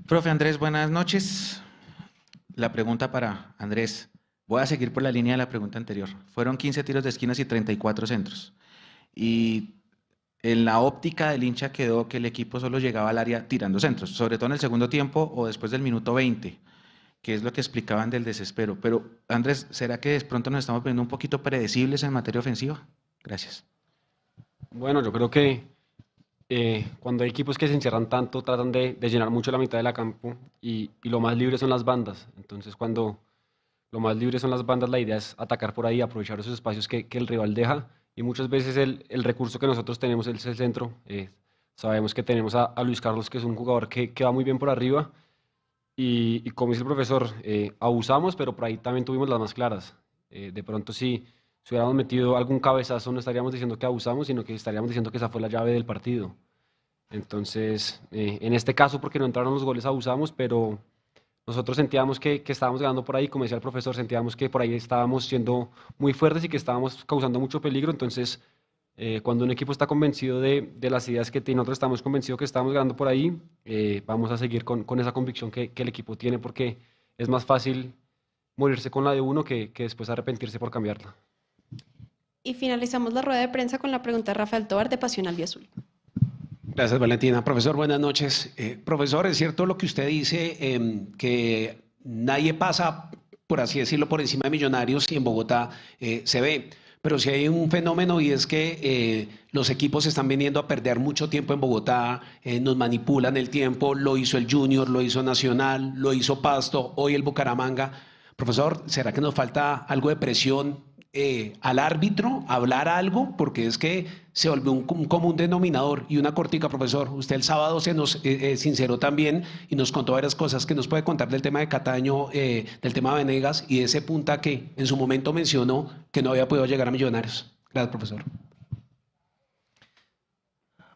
Profe Andrés, buenas noches. La pregunta para Andrés. Voy a seguir por la línea de la pregunta anterior. Fueron 15 tiros de esquinas y 34 centros. Y en la óptica del hincha quedó que el equipo solo llegaba al área tirando centros, sobre todo en el segundo tiempo o después del minuto 20 que es lo que explicaban del desespero. Pero, Andrés, ¿será que de pronto nos estamos viendo un poquito predecibles en materia ofensiva? Gracias. Bueno, yo creo que eh, cuando hay equipos que se encierran tanto, tratan de, de, llenar mucho la mitad de la campo y, y, lo más libre son las bandas. Entonces, cuando lo más libre son las bandas, la idea es atacar por ahí, aprovechar esos espacios que, que el rival deja. Y muchas veces el, el, recurso que nosotros tenemos es el centro. Eh, sabemos que tenemos a, a, Luis Carlos, que es un jugador que, que va muy bien por arriba y, y, como dice el profesor, eh, abusamos, pero por ahí también tuvimos las más claras. Eh, de pronto, si, si hubiéramos metido algún cabezazo, no estaríamos diciendo que abusamos, sino que estaríamos diciendo que esa fue la llave del partido. Entonces, eh, en este caso, porque no entraron los goles, abusamos, pero nosotros sentíamos que, que, estábamos ganando por ahí, como decía el profesor, sentíamos que por ahí estábamos siendo muy fuertes y que estábamos causando mucho peligro. Entonces, eh, cuando un equipo está convencido de, de, las ideas que tiene, nosotros estamos convencidos que estamos ganando por ahí, eh, vamos a seguir con, con esa convicción que, que, el equipo tiene porque es más fácil morirse con la de uno que, que, después arrepentirse por cambiarla. Y finalizamos la rueda de prensa con la pregunta de Rafael Tobar de Pasión Azul. Gracias, Valentina. Profesor, buenas noches. Eh, profesor, es cierto lo que usted dice, eh, que nadie pasa, por así decirlo, por encima de millonarios y en Bogotá eh, se ve. Pero sí hay un fenómeno y es que eh, los equipos están viniendo a perder mucho tiempo en Bogotá, nos manipulan el tiempo, lo hizo el Junior, lo hizo Nacional, lo hizo Pasto, hoy el Bucaramanga. Profesor, ¿será que nos falta algo de presión eh, al árbitro, hablar algo? Porque es que se volvió un, un, común denominador. Y una cortica, profesor, usted el sábado se nos eh, sinceró también y nos contó varias cosas que nos puede contar del tema de Cataño, eh, del tema de Venegas y ese punta que en su momento mencionó que no había podido llegar a Millonarios. Gracias, profesor.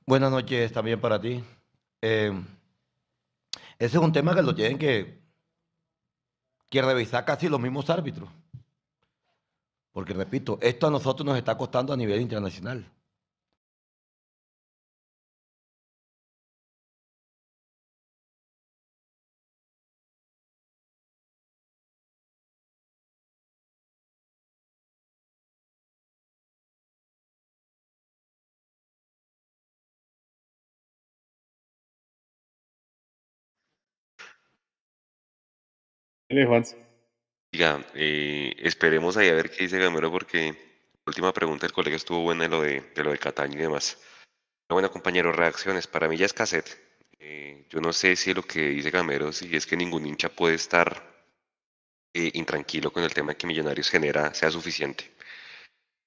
Buenas noches también para ti. Eh, ese es un tema que lo tienen que, que revisar casi los mismos árbitros. Porque repito, esto a nosotros nos está costando a nivel internacional. Diga, eh, esperemos ahí a ver qué dice Gamero porque la última pregunta del colega estuvo buena de lo de, lo de Cataño y demás. Bueno, compañeros, reacciones. Para mí ya es cassette. Eh, yo no sé si lo que dice Gamero, si es que ningún hincha puede estar eh, intranquilo con el tema que Millonarios genera, sea suficiente.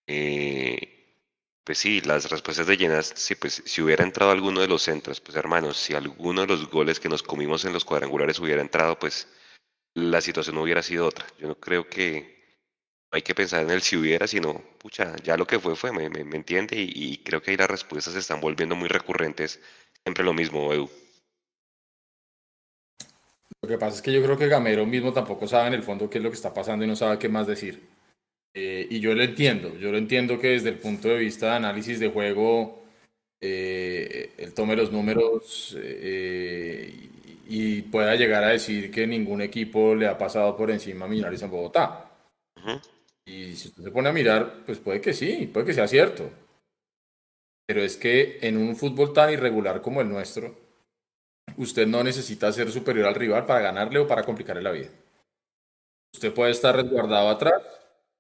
Eh, pues sí, las respuestas de llenas, sí, pues si hubiera entrado alguno de los centros, pues hermanos, si alguno de los goles que nos comimos en los cuadrangulares hubiera entrado, pues la situación no hubiera sido otra. Yo no creo que hay que pensar en el si hubiera, sino, pucha, ya lo que fue fue, me, me, entiende, y, creo que ahí las respuestas se están volviendo muy recurrentes. Siempre lo mismo, Edu. Lo que pasa es que yo creo que Gamero mismo tampoco sabe en el fondo qué es lo que está pasando y no sabe qué más decir. Eh, y yo lo entiendo, yo lo entiendo que desde el punto de vista de análisis de juego, eh, él tome los números eh, y, pueda llegar a decir que ningún equipo le ha pasado por encima a Millonarios en Bogotá. Uh -huh. Y si usted se pone a mirar, pues puede que sí, puede que sea cierto. Pero es que en un fútbol tan irregular como el nuestro, usted no necesita ser superior al rival para ganarle o para complicarle la vida. Usted puede estar resguardado atrás,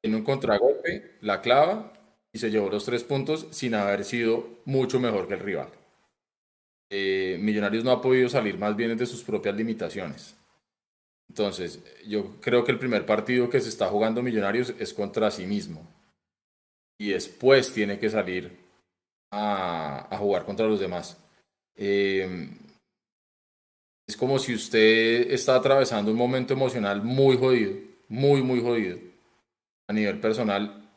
en un contragolpe, la clava y se llevó los tres puntos sin haber sido mucho mejor que el rival. Eh, Millonarios no ha podido salir más bien de sus propias limitaciones. Entonces, yo creo que el primer partido que se está jugando Millonarios es contra sí mismo. Y después tiene que salir a, jugar contra los demás. Eh, es como si usted está atravesando un momento emocional muy jodido, muy, muy jodido a nivel personal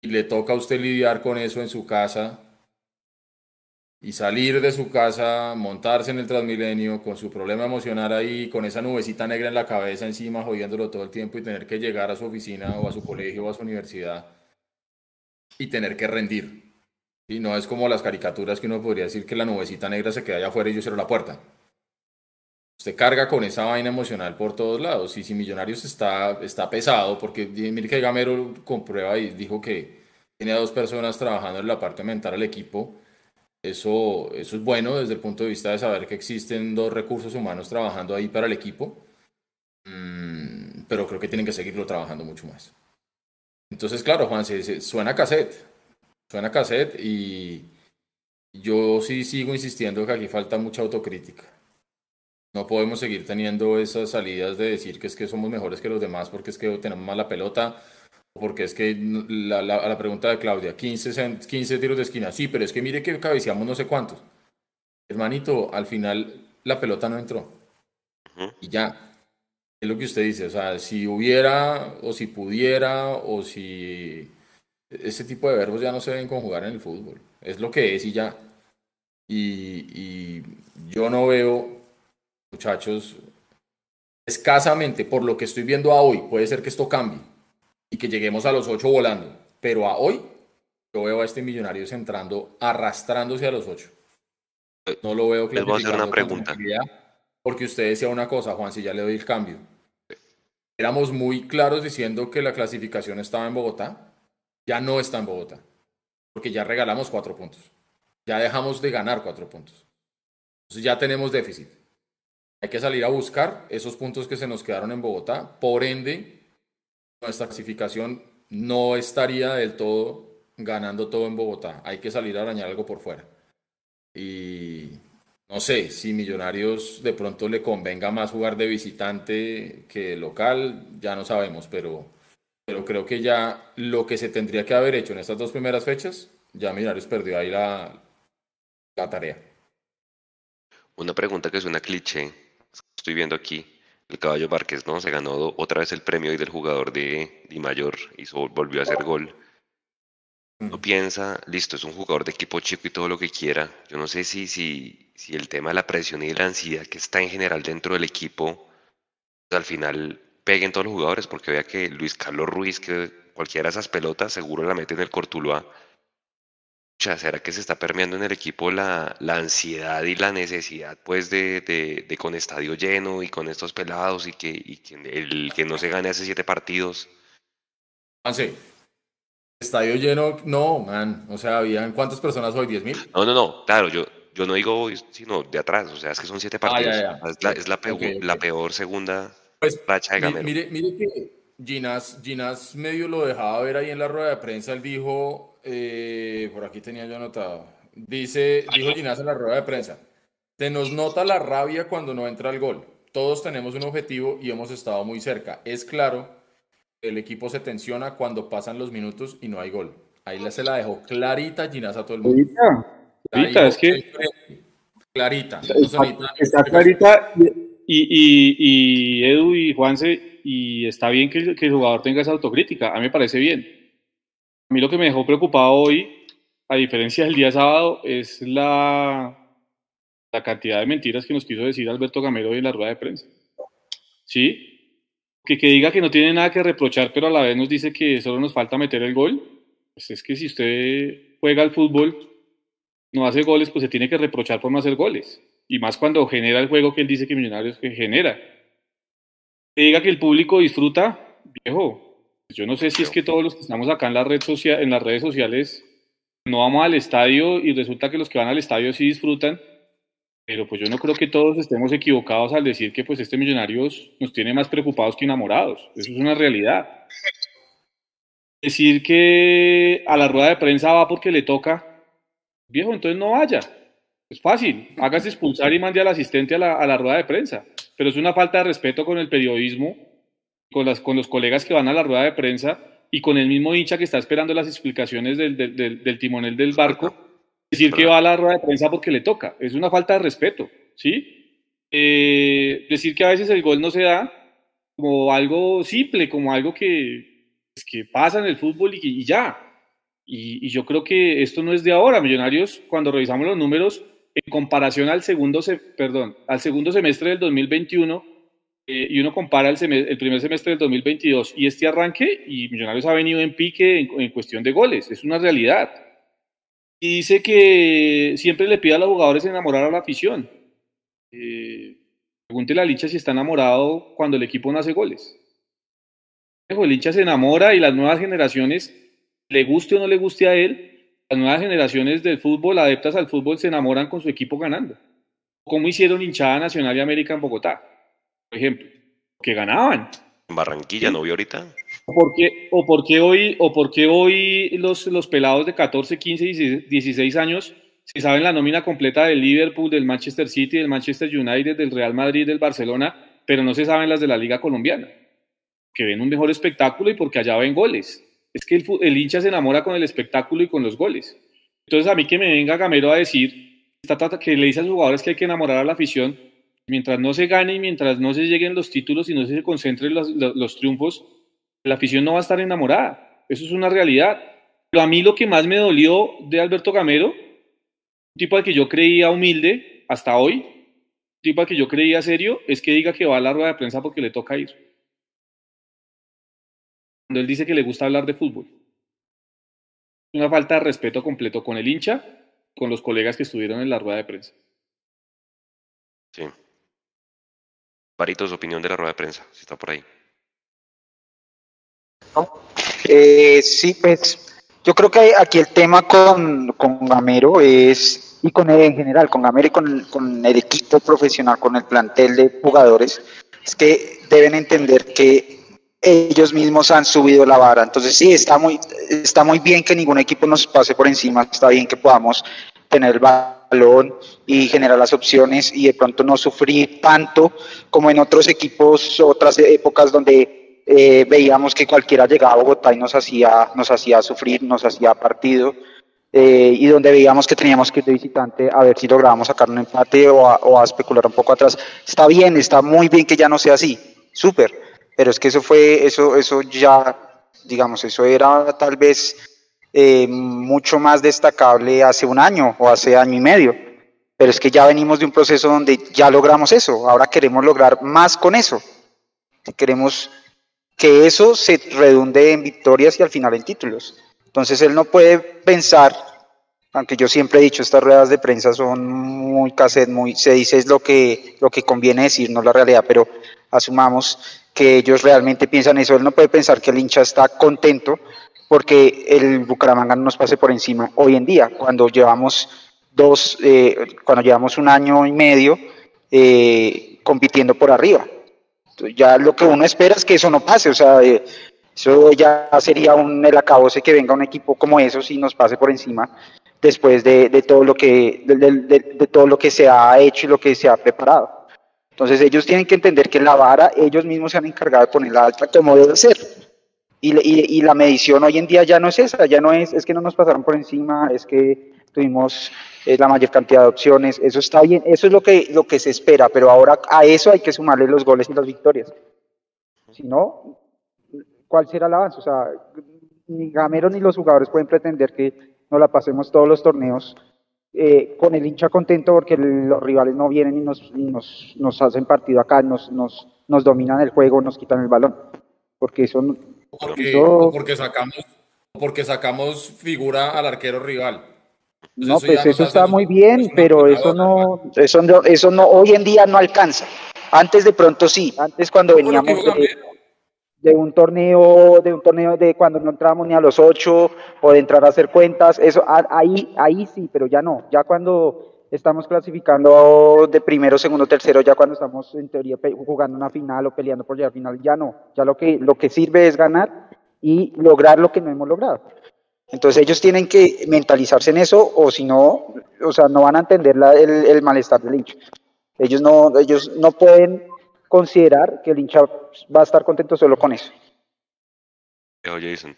y le toca a usted lidiar con eso en su casa y salir de su casa, montarse en el Transmilenio con su problema emocional ahí, con esa nubecita negra en la cabeza encima, jodiéndolo todo el tiempo y tener que llegar a su oficina o a su colegio o a su universidad y tener que rendir. Y no es como las caricaturas que uno podría decir que la nubecita negra se queda allá afuera y yo cierro la puerta. Usted carga con esa vaina emocional por todos lados. Y si Millonarios está, está pesado, porque mire que Gamero comprueba y dijo que tiene a dos personas trabajando en la parte mental al equipo. Eso, eso es bueno desde el punto de vista de saber que existen dos recursos humanos trabajando ahí para el equipo. Mm, pero creo que tienen que seguirlo trabajando mucho más. Entonces, claro, Juan, se, se, suena cassette. Suena cassette y yo sí sigo insistiendo que aquí falta mucha autocrítica. No podemos seguir teniendo esas salidas de decir que es que somos mejores que los demás porque es que tenemos más la pelota, porque es que la, la, a la pregunta de Claudia, 15, 15 tiros de esquina, sí, pero es que mire que cabeceamos no sé cuántos. Hermanito, al final la pelota no entró. Y ya, es lo que usted dice, o sea, si hubiera, o si pudiera, o si... Ese tipo de verbos ya no se deben conjugar en el fútbol. Es lo que es y ya. Y, y yo no veo muchachos, escasamente por lo que estoy viendo a hoy, puede ser que esto cambie y que lleguemos a los ocho volando, pero a hoy yo veo a este Millonarios entrando, arrastrándose a los ocho. No lo veo Les voy a hacer una pregunta. Porque usted decía una cosa, Juan, si ya le doy el cambio. Éramos muy claros diciendo que la clasificación estaba en Bogotá, ya no está en Bogotá, porque ya regalamos cuatro puntos, ya dejamos de ganar cuatro puntos. Entonces ya tenemos déficit. Hay que salir a buscar esos puntos que se nos quedaron en Bogotá. Por ende, nuestra clasificación no estaría del todo ganando todo en Bogotá. Hay que salir a arañar algo por fuera. Y no sé si Millonarios de pronto le convenga más jugar de visitante que local, ya no sabemos, pero, pero creo que ya lo que se tendría que haber hecho en estas dos primeras fechas, ya Millonarios perdió ahí la, la tarea. Una pregunta que suena cliché, estoy viendo aquí, el caballo Márquez, ¿no? Se ganó otra vez el premio y del jugador de Di Mayor, hizo, volvió a hacer gol. No piensa, listo, es un jugador de equipo chico y todo lo que quiera. Yo no sé si, si, si el tema de la presión y la ansiedad que está en general dentro del equipo, pues al final peguen todos los jugadores, porque vea que Luis Carlos Ruiz, que cualquiera de esas pelotas seguro la mete en el Cortuluá. ¿Será que se está permeando en el equipo la, la ansiedad y la necesidad pues de, de, de, con estadio lleno y con estos pelados y que, y que el que no se gane hace siete partidos? Ah, sí. Estadio lleno, no, man. O sea, ¿habían cuántas personas hoy? ¿10 mil? No, no, no. Claro, yo, yo no digo hoy, sino de atrás. O sea, es que son siete partidos. Ah, ya, ya. Es, la, es la, peor, okay, okay. la peor segunda Pues, racha de Gamero. mire, mire que Ginás, Ginás medio lo dejaba ver ahí en la rueda de prensa. Él dijo, eh, por aquí tenía yo anotado, dice, dijo Ginás en la rueda de prensa, se nos nota la rabia cuando no entra el gol. Todos tenemos un objetivo y hemos estado muy cerca. Es claro, el equipo se tensiona cuando pasan los minutos y no hay gol. Ahí la- se la dejó clarita Ginás a todo el mundo. Clarita, La clarita, dijo es que-. Clarita. Está, clarita y, y, y Edu y Juanse, y está bien que el, que el jugador tenga esa autocrítica, a mí me parece bien. A mí lo que me dejó preocupado hoy, a diferencia del día sábado, es la, la cantidad de mentiras que nos quiso decir Alberto Gamero hoy en la rueda de prensa. ¿Sí? Que, que diga que no tiene nada que reprochar, pero a la vez nos dice que solo nos falta meter el gol. Pues es que si usted juega al fútbol, no hace goles, pues se tiene que reprochar por no hacer goles. Y más cuando genera el juego que él dice que Millonarios que genera. Que diga que el público disfruta, viejo. Pues Yo no sé si es que todos los que estamos acá en, la red social, en las redes sociales no vamos al estadio y resulta que los que van al estadio sí disfrutan, pero pues yo no creo que todos estemos equivocados al decir que pues este Millonarios nos tiene más preocupados que enamorados. Eso es una realidad. Decir que a la rueda de prensa va porque le toca, viejo, entonces no vaya. Es fácil, hágase expulsar y mande al asistente a la, a la rueda de prensa. Pero es una falta de respeto con el periodismo, con, las, con los colegas que van a la rueda de prensa y con el mismo hincha que está esperando las explicaciones del, del, del, del timonel del barco. Decir que va a la rueda de prensa porque le toca. Es una falta de respeto, ¿sí? Eh, decir que a veces el gol no se da como algo simple, como algo que, pues, que pasa en el fútbol y, y ya. Y, y, yo creo que esto no es de ahora. Millonarios, cuando revisamos los números, en comparación al segundo, se, perdón, al segundo semestre del 2021, eh, y uno compara el, el, primer semestre del 2022 y este arranque, y Millonarios ha venido en pique en, en, cuestión de goles. Es una realidad. Y dice que siempre le pide a los jugadores enamorar a la afición. Eh, pregúntele al hincha si está enamorado cuando el equipo no hace goles. El hincha se enamora y las nuevas generaciones le guste o no le guste a él, las nuevas generaciones del fútbol, adeptas al fútbol, se enamoran con su equipo ganando. Como hicieron hinchada Nacional y América en Bogotá, por ejemplo, que ganaban. En Barranquilla, ¿no vio ahorita? ¿O por qué, o por qué hoy, o por qué hoy los, los pelados de 14, 15, 16 años se saben la nómina completa del Liverpool, del Manchester City, del Manchester United, del Real Madrid, del Barcelona, pero no se saben las de la Liga Colombiana? Que ven un mejor espectáculo y porque allá ven goles es que el, el, hincha se enamora con el espectáculo y con los goles. Entonces a mí que me venga Gamero a decir que le dice a los jugadores que hay que enamorar a la afición, mientras no se gane y mientras no se lleguen los títulos y no se concentren los, triunfos, la afición no va a estar enamorada. Eso es una realidad. Pero a mí lo que más me dolió de Alberto Gamero, un tipo al que yo creía humilde hasta hoy, un tipo al que yo creía serio, es que diga que va a la rueda de prensa porque le toca ir cuando él dice que le gusta hablar de fútbol. Una falta de respeto completo con el hincha, con los colegas que estuvieron en la rueda de prensa. Sí. Barito, su opinión de la rueda de prensa, si está por ahí. Eh, sí, pues yo creo que aquí el tema con, con Gamero es, y con él en general, con Gamero y con, con el equipo profesional, con el plantel de jugadores, es que deben entender que ellos mismos han subido la vara. Entonces sí, está muy, está muy bien que ningún equipo nos pase por encima, está bien que podamos tener balón y generar las opciones y de pronto no sufrir tanto como en otros equipos, otras épocas donde eh, veíamos que cualquiera llegaba a Bogotá y nos hacía, nos hacía sufrir, nos hacía partido. Eh, y donde veíamos que teníamos que ir de visitante a ver si lográbamos sacar un empate o a, o a especular un poco atrás. Está bien, está muy bien que ya no sea así, súper, pero es que eso fue, eso, eso ya, digamos, eso era tal vez eh, mucho más destacable hace un año o hace año y medio, pero es que ya venimos de un proceso donde ya logramos eso, ahora queremos lograr más con eso, queremos que eso se redunde en victorias y al final en títulos. Entonces él no puede pensar, aunque yo siempre he dicho, estas ruedas de prensa son muy cassette, muy, se dice es lo que, lo que conviene decir, no la realidad, pero asumamos que ellos realmente piensan eso. Él no puede pensar que el hincha está contento porque el Bucaramanga no nos pase por encima hoy en día, cuando llevamos dos, eh, cuando llevamos un año y medio eh, compitiendo por arriba. ya lo que uno espera es que eso no pase, o sea, eh, eso ya sería un el acabose que venga un equipo como eso y nos pase por encima después de, de todo lo que de, de, de, todo lo que se ha hecho y lo que se ha preparado. Entonces ellos tienen que entender que la vara ellos mismos se han encargado de ponerla alta como debe ser. Y, y, y, la medición hoy en día ya no es esa, ya no es, es que no nos pasaron por encima, es que tuvimos eh, la mayor cantidad de opciones, eso está bien, eso es lo que, lo que se espera, pero ahora a eso hay que sumarle los goles y las victorias. Si no, ¿cuál será el avance? O sea, ni Gamero ni los jugadores pueden pretender que no la pasemos todos los torneos eh, con el hincha contento porque los rivales no vienen y nos, nos, nos hacen partido acá, nos, nos, nos dominan el juego, nos quitan el balón. Porque eso, porque, eso... porque sacamos porque sacamos figura al arquero rival. Pues no, pues eso está muy bien, pero eso no, eso no, eso no, hoy en día no alcanza. Antes de pronto sí, antes cuando veníamos de, de, un torneo, de un torneo de cuando no entrábamos ni a los ocho o de entrar a hacer cuentas, eso ahí, ahí sí, pero ya no, ya cuando estamos clasificando de primero, segundo, tercero, ya cuando estamos en teoría jugando una final o peleando por llegar a final, ya no, ya lo que, lo que sirve es ganar y lograr lo que no hemos logrado. Entonces ellos tienen que mentalizarse en eso o si no, o sea, no van a entender la, el, el, malestar del hincha. Ellos no, ellos no pueden considerar que el hincha va a estar contento solo con eso. Jason.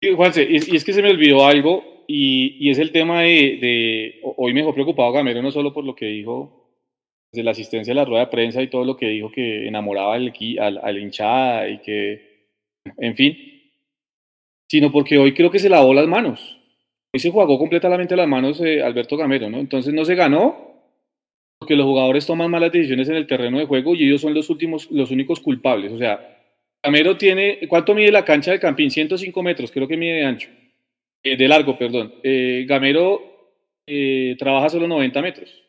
Sí, Juanse, y, y, es que se me olvidó algo y, y es el tema de, hoy me dejó preocupado Gamero no solo por lo que dijo de la asistencia a la rueda de prensa y todo lo que dijo que enamoraba al, al, hinchada y que, en fin, sino porque hoy creo que se lavó las manos. Hoy se jugó completamente las manos eh, Alberto Gamero, ¿no? Entonces no se ganó porque los jugadores toman malas decisiones en el terreno de juego y ellos son los últimos, los únicos culpables. O sea, Gamero tiene, ¿cuánto mide la cancha de Campín? 105 metros, creo que mide de ancho, eh, de largo, perdón. Eh, Gamero eh, trabaja solo 90 metros.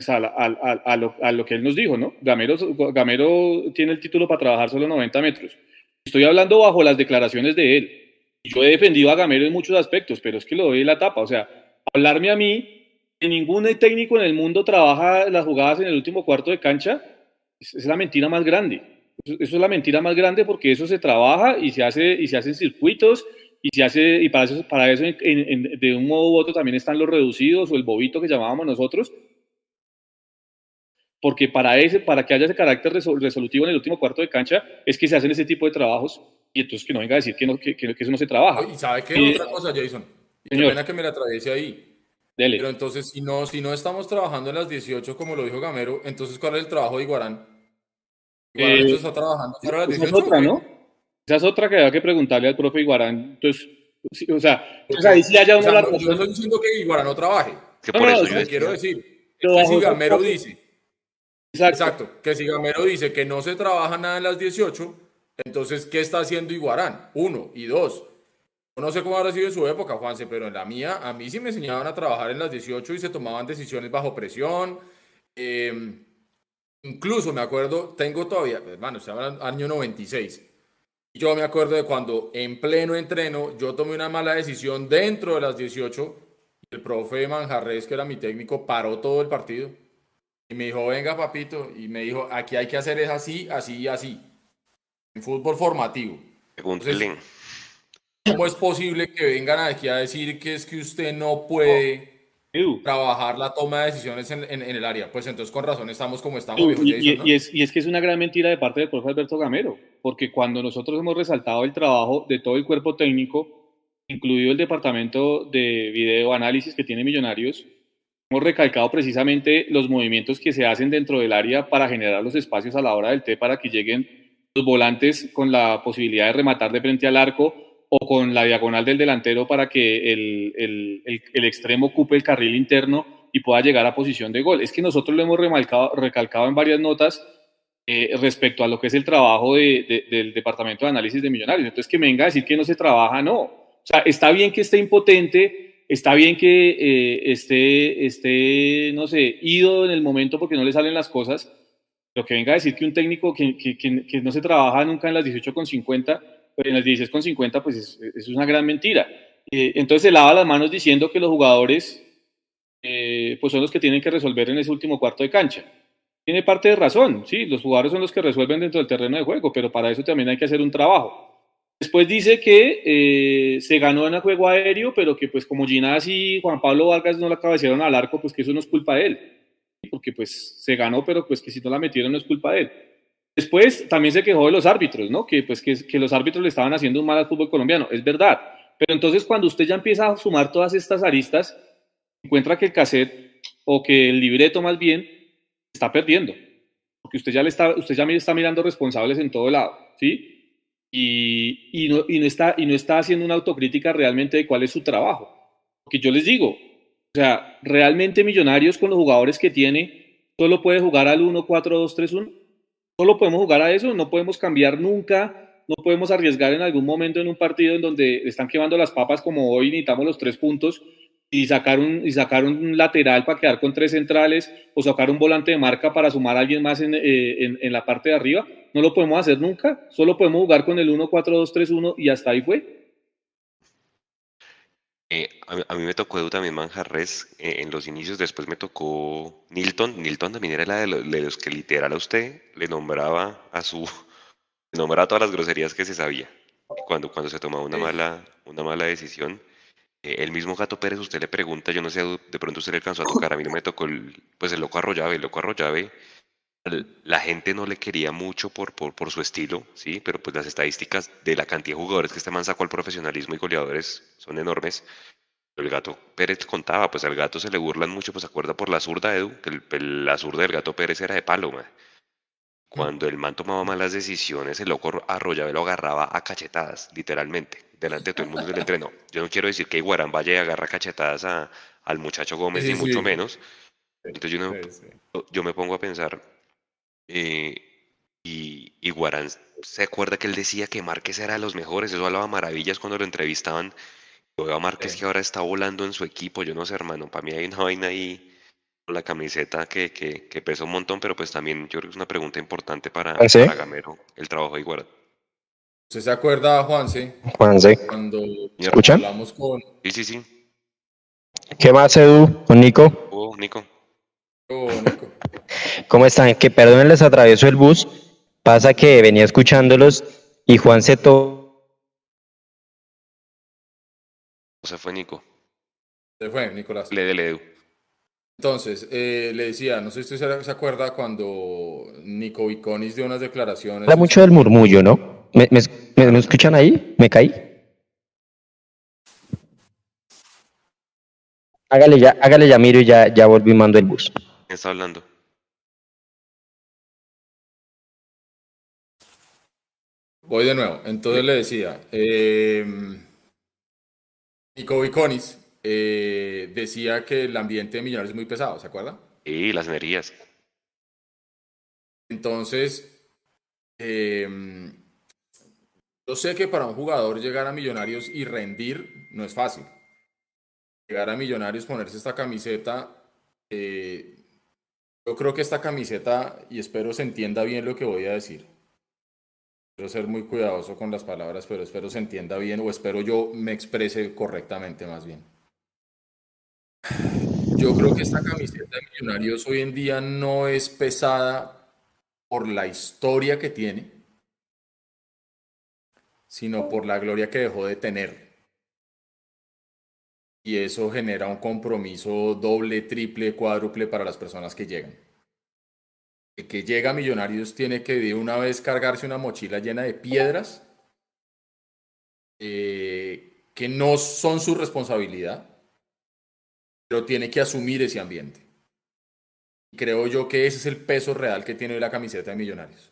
O sea, a, a, lo, que él nos dijo, ¿no? Gamero, Gamero tiene el título para trabajar solo 90 metros. Estoy hablando bajo las declaraciones de él. Yo he defendido a Gamero en muchos aspectos, pero es que lo doy la tapa. O sea, hablarme a mí, que ningún técnico en el mundo trabaja las jugadas en el último cuarto de cancha, es, es la mentira más grande. Eso, eso, es la mentira más grande porque eso se trabaja y se hace y se hacen circuitos y se hace y para eso, para eso en, en, de un modo u otro también están los reducidos o el bobito que llamábamos nosotros. Porque para, ese, para que haya ese carácter resolutivo en el último cuarto de cancha es que se hacen ese tipo de trabajos y entonces que no venga a decir que, no, que, que, que eso no se trabaja. ¿Y sabe qué? Eh, Otra cosa, Jason. Y qué pena que me la atraviese ahí. Dele. Pero entonces, si no, si no estamos trabajando en las 18, como lo dijo Gamero, entonces, ¿cuál es el trabajo de Iguarán? Iguarán Eh, está trabajando para las esa 18. es otra, ¿no? Esa es otra que hay que preguntarle al profe Iguarán. Entonces, sí, o sea, o sea, ahí sí haya O una sea, la no, yo no estoy diciendo que Iguarán no trabaje. Que No, por no, eso yo decía, quiero decir que si Gamero dice, Exacto. exacto, que si Gamero dice que no se trabaja nada en las 18, entonces, ¿qué está haciendo Iguarán? Uno. Y dos, no sé cómo habrá sido en su época, Juanse, pero en la mía, a mí sí me enseñaban a trabajar en las 18 y se tomaban decisiones bajo presión. Eh, incluso me acuerdo, tengo todavía, hermano, estaba en el año 96. Yo me acuerdo de cuando en pleno entreno yo tomé una mala decisión dentro de las 18 y el profe Manjarres, que era mi técnico, paró todo el partido y me dijo, venga papito, y me dijo, aquí hay que hacer es así, así y así. En fútbol formativo. pregúntele. ¿Cómo es posible que vengan aquí a decir que es que usted no puede trabajar la toma de decisiones en, en- en el área? Pues entonces con razón estamos como estamos, viejo Y, Jason, y- ¿no? y es, y es que es una gran mentira de parte del profe Alberto Gamero, porque cuando nosotros hemos resaltado el trabajo de todo el cuerpo técnico, incluido el departamento de video análisis que tiene Millonarios, hemos recalcado precisamente los movimientos que se hacen dentro del área para generar los espacios a la hora del té para que lleguen los volantes con la posibilidad de rematar de frente al arco o con la diagonal del delantero para que el, el- el- el extremo ocupe el carril interno y pueda llegar a posición de gol. Es que nosotros lo hemos recalcado en varias notas eh, respecto a lo que es el trabajo de- de- del Departamento de Análisis de Millonarios. Entonces, que me venga a decir que no se trabaja, no. O sea, está bien que esté impotente, está bien que eh, esté, esté, no sé, ido en el momento porque no le salen las cosas, pero que venga a decir que un técnico que, que- que- no se trabaja nunca en las 18 con 50, pues en las 16 con 50, pues es, una gran mentira. Eh, entonces se lava las manos diciendo que los jugadores pues son los que tienen que resolver en ese último cuarto de cancha. Tiene parte de razón, sí, los jugadores son los que resuelven dentro del terreno de juego, pero para eso también hay que hacer un trabajo. Después dice que eh, se ganó en el juego aéreo, pero que pues como Ginás y Juan Pablo Vargas no la cabecearon al arco, pues que eso no es culpa de él, porque pues se ganó, pero pues que si no la metieron no es culpa de él. Después también se quejó de los árbitros, ¿no? Que pues que, que los árbitros le estaban haciendo un mal al fútbol colombiano, es verdad, pero entonces cuando usted ya empieza a sumar todas estas aristas, encuentra que el cassette o que el libreto más bien está perdiendo, porque usted ya le está, usted ya está mirando responsables en todo lado, ¿sí? Y, y, no, y, no está, y no está haciendo una autocrítica realmente de cuál es su trabajo. Porque yo les digo, o sea, realmente Millonarios con los jugadores que tiene, solo puede jugar al 1-4-2-3-1. Solo podemos jugar a eso, no podemos cambiar nunca, no podemos arriesgar en algún momento en un partido en donde están quemando las papas como hoy necesitamos los tres puntos y sacar un, y sacar un lateral para quedar con tres centrales o sacar un volante de marca para sumar a alguien más en, eh, en, en la parte de arriba. No lo podemos hacer nunca, solo podemos jugar con el 1-4-2-3-1 y hasta ahí fue. Eh, a, mí, a, mí me tocó Edu también Manjarres eh, en los inicios, después me tocó Nilton. Nilton también era la de los, de los, que literal a usted le nombraba a su, [laughs] le nombraba todas las groserías que se sabía cuando, cuando se tomaba una mala, una mala decisión. Eh, el mismo Gato Pérez, usted le pregunta, yo no sé, de pronto usted le alcanzó a tocar, a mí no me tocó el, pues el loco Arroyave, el loco Arroyave, la gente no le quería mucho por, por, su estilo, sí, pero pues las estadísticas de la cantidad de jugadores que este man sacó al profesionalismo y goleadores son enormes. El gato Pérez contaba, pues al gato se le burlan mucho, pues acuerda por la zurda, Edu, que el, la zurda del gato Pérez era de palo, man. Cuando el man tomaba malas decisiones, el loco Arroyave lo agarraba a cachetadas, literalmente, delante de todo el mundo del entreno. Yo no quiero decir que Iguarán vaya y agarra cachetadas a, al muchacho Gómez, sí, ni mucho menos. Entonces yo, no, sí, yo, me pongo a pensar, eh, y, y Guarán se acuerda que él decía que Márquez era de los mejores, eso hablaba maravillas cuando lo entrevistaban. Yo veo a Márquez que ahora está volando en su equipo, yo no sé, hermano, para mí hay una vaina ahí la camiseta que, que, que, pesa un montón, pero pues también yo creo que es una pregunta importante para, ¿Ah, ¿Sí? para Gamero, el trabajo de Iguarán. ¿Usted se acuerda, Juanse? Juanse. Cuando ¿Escuchan? hablamos con... Sí, sí, sí. ¿Qué más, Edu? ¿Con Nico? Oh, Nico. Oh, Nico. ¿Cómo están? Que perdonen, les atravieso el bus. Pasa que venía escuchándolos y Juan se to... Se fue Nico. Se fue, Nicolás. Le de Edu. Entonces, eh, le decía, no sé si usted se acuerda cuando Nico Viconis dio unas declaraciones. Habla mucho del murmullo, ¿no? ¿Me, me, me, me escuchan ahí? ¿Me caí? Hágale ya, hágale ya, miro y ya, ya volví y mando el bus. ¿Quién está hablando? Voy de nuevo. Entonces le decía, eh, Nico Viconis eh, decía que el ambiente de Millonarios es muy pesado, ¿se acuerda? Sí, las energías. Entonces, eh, yo sé que para un jugador llegar a Millonarios y rendir no es fácil. Llegar a Millonarios, ponerse esta camiseta, eh, yo creo que esta camiseta, y espero se entienda bien lo que voy a decir. Quiero ser muy cuidadoso con las palabras, pero espero se entienda bien o espero yo me exprese correctamente más bien. Yo creo que esta camiseta de Millonarios hoy en día no es pesada por la historia que tiene, sino por la gloria que dejó de tener. Y eso genera un compromiso doble, triple, cuádruple para las personas que llegan. El que llega a Millonarios tiene que de una vez cargarse una mochila llena de piedras eh, que no son su responsabilidad pero tiene que asumir ese ambiente. Creo yo que ese es el peso real que tiene la camiseta de Millonarios.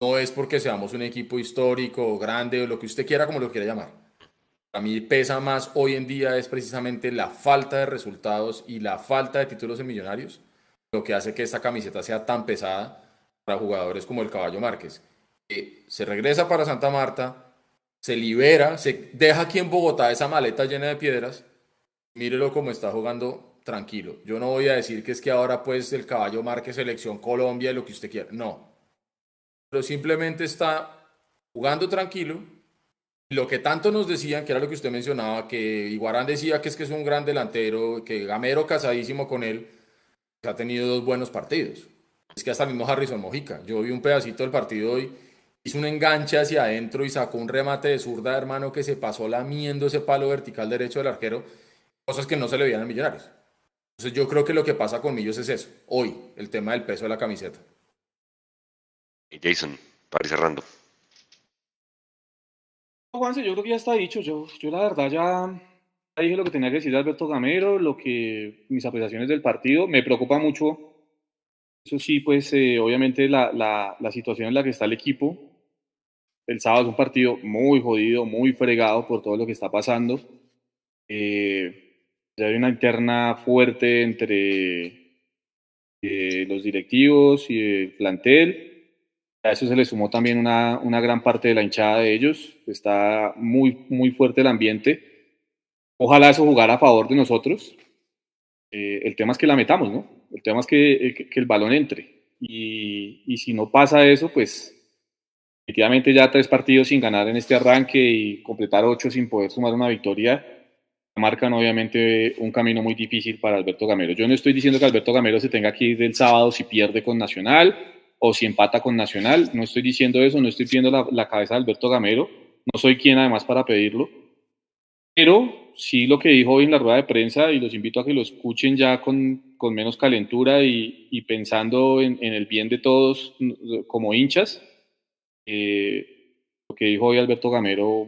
No es porque seamos un equipo histórico, grande, o lo que usted quiera, como lo quiera llamar. Para mí pesa más hoy en día es precisamente la falta de resultados y la falta de títulos en Millonarios, lo que hace que esta camiseta sea tan pesada para jugadores como el Caballo Márquez. Eh, se regresa para Santa Marta, se libera, se deja aquí en Bogotá esa maleta llena de piedras mírelo como está jugando tranquilo. Yo no voy a decir que es que ahora pues el caballo marque selección Colombia lo que usted quiera. No. Pero simplemente está jugando tranquilo. Lo que tanto nos decían, que era lo que usted mencionaba, que Iguarán decía que es que es un gran delantero, que Gamero casadísimo con él, ha tenido dos buenos partidos. Es que hasta el mismo Harrison Mojica. Yo vi un pedacito del partido hoy, hizo un enganche hacia adentro y sacó un remate de zurda, hermano, que se pasó lamiendo ese palo vertical derecho del arquero. Cosas que no se le veían a Millonarios. Entonces yo creo que lo que pasa con Millos es eso. Hoy, el tema del peso de la camiseta. Y Jason, para ir cerrando. Juanse, yo creo que ya está dicho. Yo, yo la verdad ya, dije lo que tenía que decir de Alberto Gamero, lo que mis apreciaciones del partido. Me preocupa mucho, eso sí, pues eh, obviamente la, la, situación en la que está el equipo. El sábado es un partido muy jodido, muy fregado por todo lo que está pasando. Eh, ya hay una interna fuerte entre eh, los directivos y el plantel. A eso se le sumó también una, una gran parte de la hinchada de ellos. Está muy, muy fuerte el ambiente. Ojalá eso jugara a favor de nosotros. Eh, el tema es que la metamos, ¿no? El tema es que, que, que el balón entre. Y, y, si no pasa eso, pues definitivamente ya tres partidos sin ganar en este arranque y completar ocho sin poder sumar una victoria, marcan obviamente un camino muy difícil para Alberto Gamero. Yo no estoy diciendo que Alberto Gamero se tenga que ir del sábado si pierde con Nacional o si empata con Nacional. No estoy diciendo eso, no estoy pidiendo la, cabeza de Alberto Gamero. No soy quien además para pedirlo. Pero sí lo que dijo hoy en la rueda de prensa y los invito a que lo escuchen ya con, con menos calentura y, pensando en, el bien de todos como hinchas. Eh, lo que dijo hoy Alberto Gamero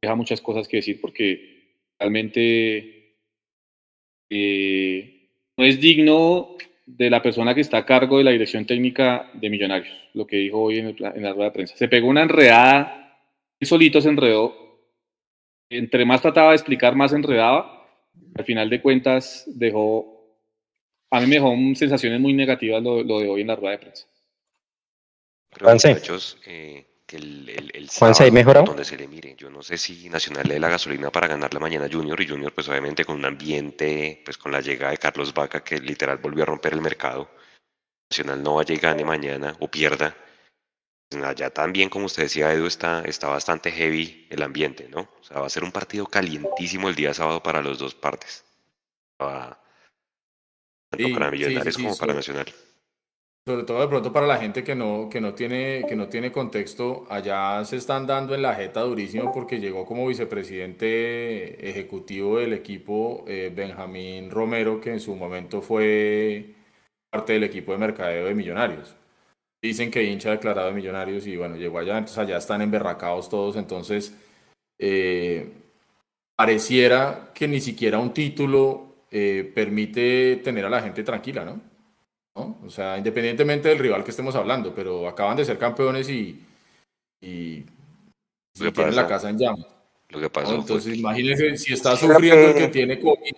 deja muchas cosas que decir porque realmente eh, no es digno de la persona que está a cargo de la dirección técnica de Millonarios, lo que dijo hoy en, el, en la rueda de prensa. Se pegó una enredada, él solito se enredó, entre más trataba de explicar, más enredaba. Al final de cuentas, dejó, a mí me dejó sensaciones muy negativas lo, lo de hoy en la rueda de prensa. Muchachos, eh, que el, el, el sábado, mejorado? donde se le mire, yo no sé si Nacional le dé la gasolina para ganar la mañana Junior y Junior pues obviamente con un ambiente, pues con la llegada de Carlos Vaca que literal volvió a romper el mercado. Nacional no va a llegar ni mañana o pierda. Allá también, como usted decía, Edu, está, está bastante heavy el ambiente, ¿no? O sea, va a ser un partido calientísimo el día sábado para las dos partes. Va, tanto Sí, para Millonarios sí, sí, como para Nacional. Sobre todo de pronto para la gente que no, que no tiene, que no tiene contexto, allá se están dando en la jeta durísimo porque llegó como vicepresidente ejecutivo del equipo eh, Benjamín Romero, que en su momento fue parte del equipo de mercadeo de Millonarios. Dicen que hincha declarado de Millonarios y bueno, llegó allá, entonces allá están emberracados todos, entonces eh, pareciera que ni siquiera un título eh, permite tener a la gente tranquila, ¿no? ¿No? O sea, independientemente del rival que estemos hablando, pero acaban de ser campeones y, y, tienen la casa en llamas. Lo que ¿no? pasó fue Entonces, imagínense si está sufriendo el que- que tiene COVID,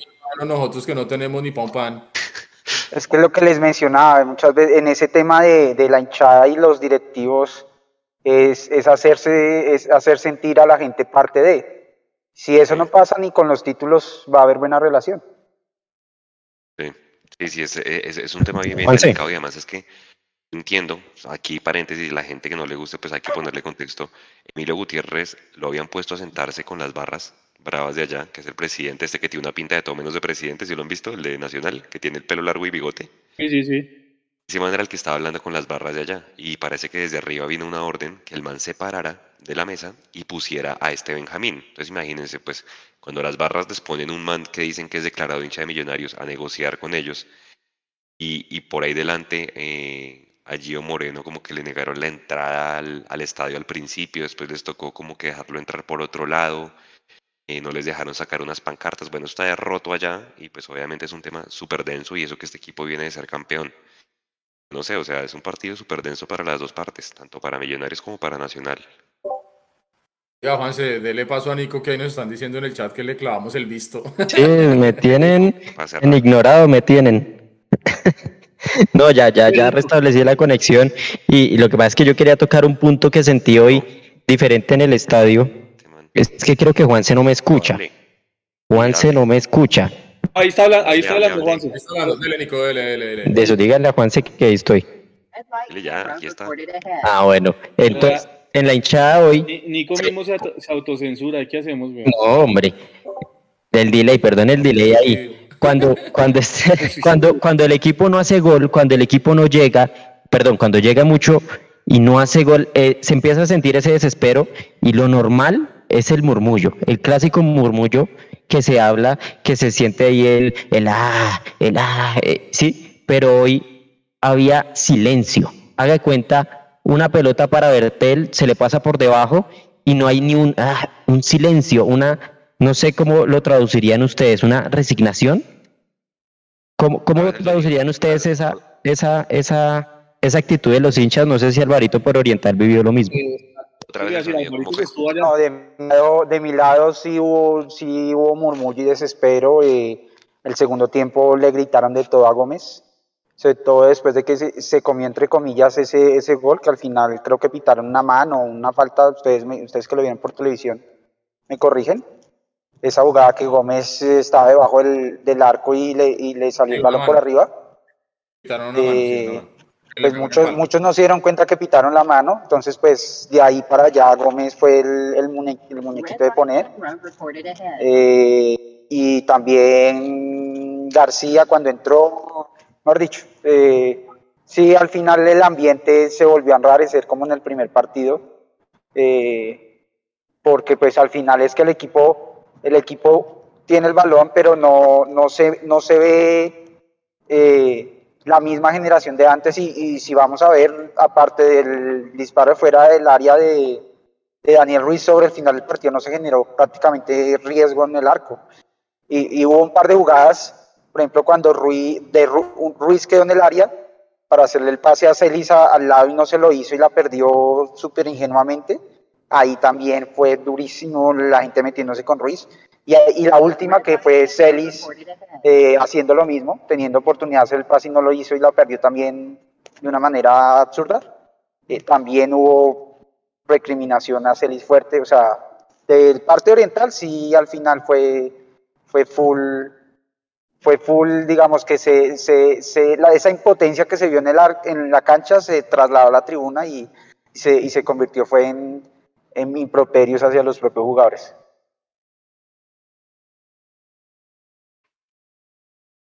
nosotros que no tenemos ni pan pan. Es que lo que les mencionaba, muchas veces en ese tema de, de la hinchada y los directivos es, es, hacerse, es hacer sentir a la gente parte de. Si eso no pasa ni con los títulos, va a haber buena relación. Sí, sí, sí, es, es, es un tema bien, bien Juanse. delicado y además es que entiendo, aquí paréntesis, la gente que no le guste, pues hay que ponerle contexto. Emilio Gutiérrez lo habían puesto a sentarse con las barras bravas de allá, que es el presidente, este que tiene una pinta de todo menos de presidente, si lo han visto, el de Nacional, que tiene el pelo largo y bigote. Sí, sí, sí. Ese man era el que estaba hablando con las barras de allá y parece que desde arriba vino una orden que el man se parara de la mesa y pusiera a este Benjamín. Entonces imagínense, pues, cuando las barras les ponen un man que dicen que es declarado hincha de millonarios a negociar con ellos y, y por ahí delante eh, a Gio Moreno como que le negaron la entrada al, al estadio al principio, después les tocó como que dejarlo entrar por otro lado, eh, no les dejaron sacar unas pancartas, bueno, está roto allá y pues obviamente es un tema súper denso y eso que este equipo viene de ser campeón. No sé, o sea, es un partido súper denso para las dos partes, tanto para Millonarios como para Nacional. Ya, Juanse, dele paso a Nico que ahí nos están diciendo en el chat que le clavamos el visto. [laughs] Sí, me tienen en ignorado, me tienen. [laughs] No, ya, ya, ya restablecí la conexión y, y lo que pasa es que yo quería tocar un punto que sentí hoy diferente en el estadio. Es que creo que Juanse no me escucha. Juanse no me escucha. Ahí está, habla- ahí está hablando. Juanse. Está hablando, Dele, Nico, dele, dele, dele. De eso, díganle a Juanse que, que ahí estoy. Ya, aquí está. Ah, bueno. Entonces, en la hinchada hoy, Ni- Nico mismo se, auto- se autocensura. ¿y ¿Qué hacemos, güey? no, hombre, del delay, perdón el delay ahí. Cuando, cuando, cuando, cuando el equipo no hace gol, cuando el equipo no llega, perdón, cuando llega mucho y no hace gol, eh, se empieza a sentir ese desespero y lo normal es el murmullo, el clásico murmullo que se habla, que se siente ahí el, ah, el ah, eh, sí, pero hoy había silencio. Haga cuenta, una pelota para Bertel se le pasa por debajo y no hay ni un, ah, un silencio, una, no sé cómo lo traducirían ustedes, una resignación. ¿Cómo, cómo lo traducirían ustedes esa, esa, esa, esa actitud de los hinchas? No sé si Alvarito por Oriental vivió lo mismo. No, de, mi lado, de mi lado sí hubo, sí hubo murmullo y desespero. eh, el segundo tiempo le gritaron de todo a Gómez, sobre todo después de que se, se comió entre comillas ese, ese gol, que al final creo que pitaron una mano, una falta, ustedes, me- ustedes que lo vieron por televisión, ¿me corrigen? Esa jugada que Gómez estaba debajo del, del arco y le, y le salió Sí, el balón por arriba. Una Eh, mano. Pues muchos, muchos no se dieron cuenta que pitaron la mano, entonces pues de ahí para allá Gómez fue el, el, muñe- el muñequito de poner. Eh, y también García cuando entró, mejor dicho, eh, sí, al final el ambiente se volvió a enrarecer como en el primer partido, eh, porque pues al final es que el equipo, el equipo tiene el balón, pero no, no, se, no se ve la misma generación de antes y, si vamos a ver, aparte del disparo fuera del área de, Daniel Ruiz sobre el final del partido, no se generó prácticamente riesgo en el arco. Y, hubo un par de jugadas, por ejemplo, cuando Ruiz, quedó en el área para hacerle el pase a Celis a- al lado y no se lo hizo y la perdió súper ingenuamente. Ahí también fue durísimo la gente metiéndose con Ruiz. Y, y la última que fue Celis eh, haciendo lo mismo, teniendo oportunidad de hacer el pase y no lo hizo y la perdió también de una manera absurda. Eh, también hubo recriminación a Celis fuerte, o sea, del parte oriental sí al final fue, fue full, fue full, digamos que se, se, se- la, esa impotencia que se vio en, el en la cancha se trasladó a la tribuna y, y se, y se convirtió fue en, en improperios hacia los propios jugadores.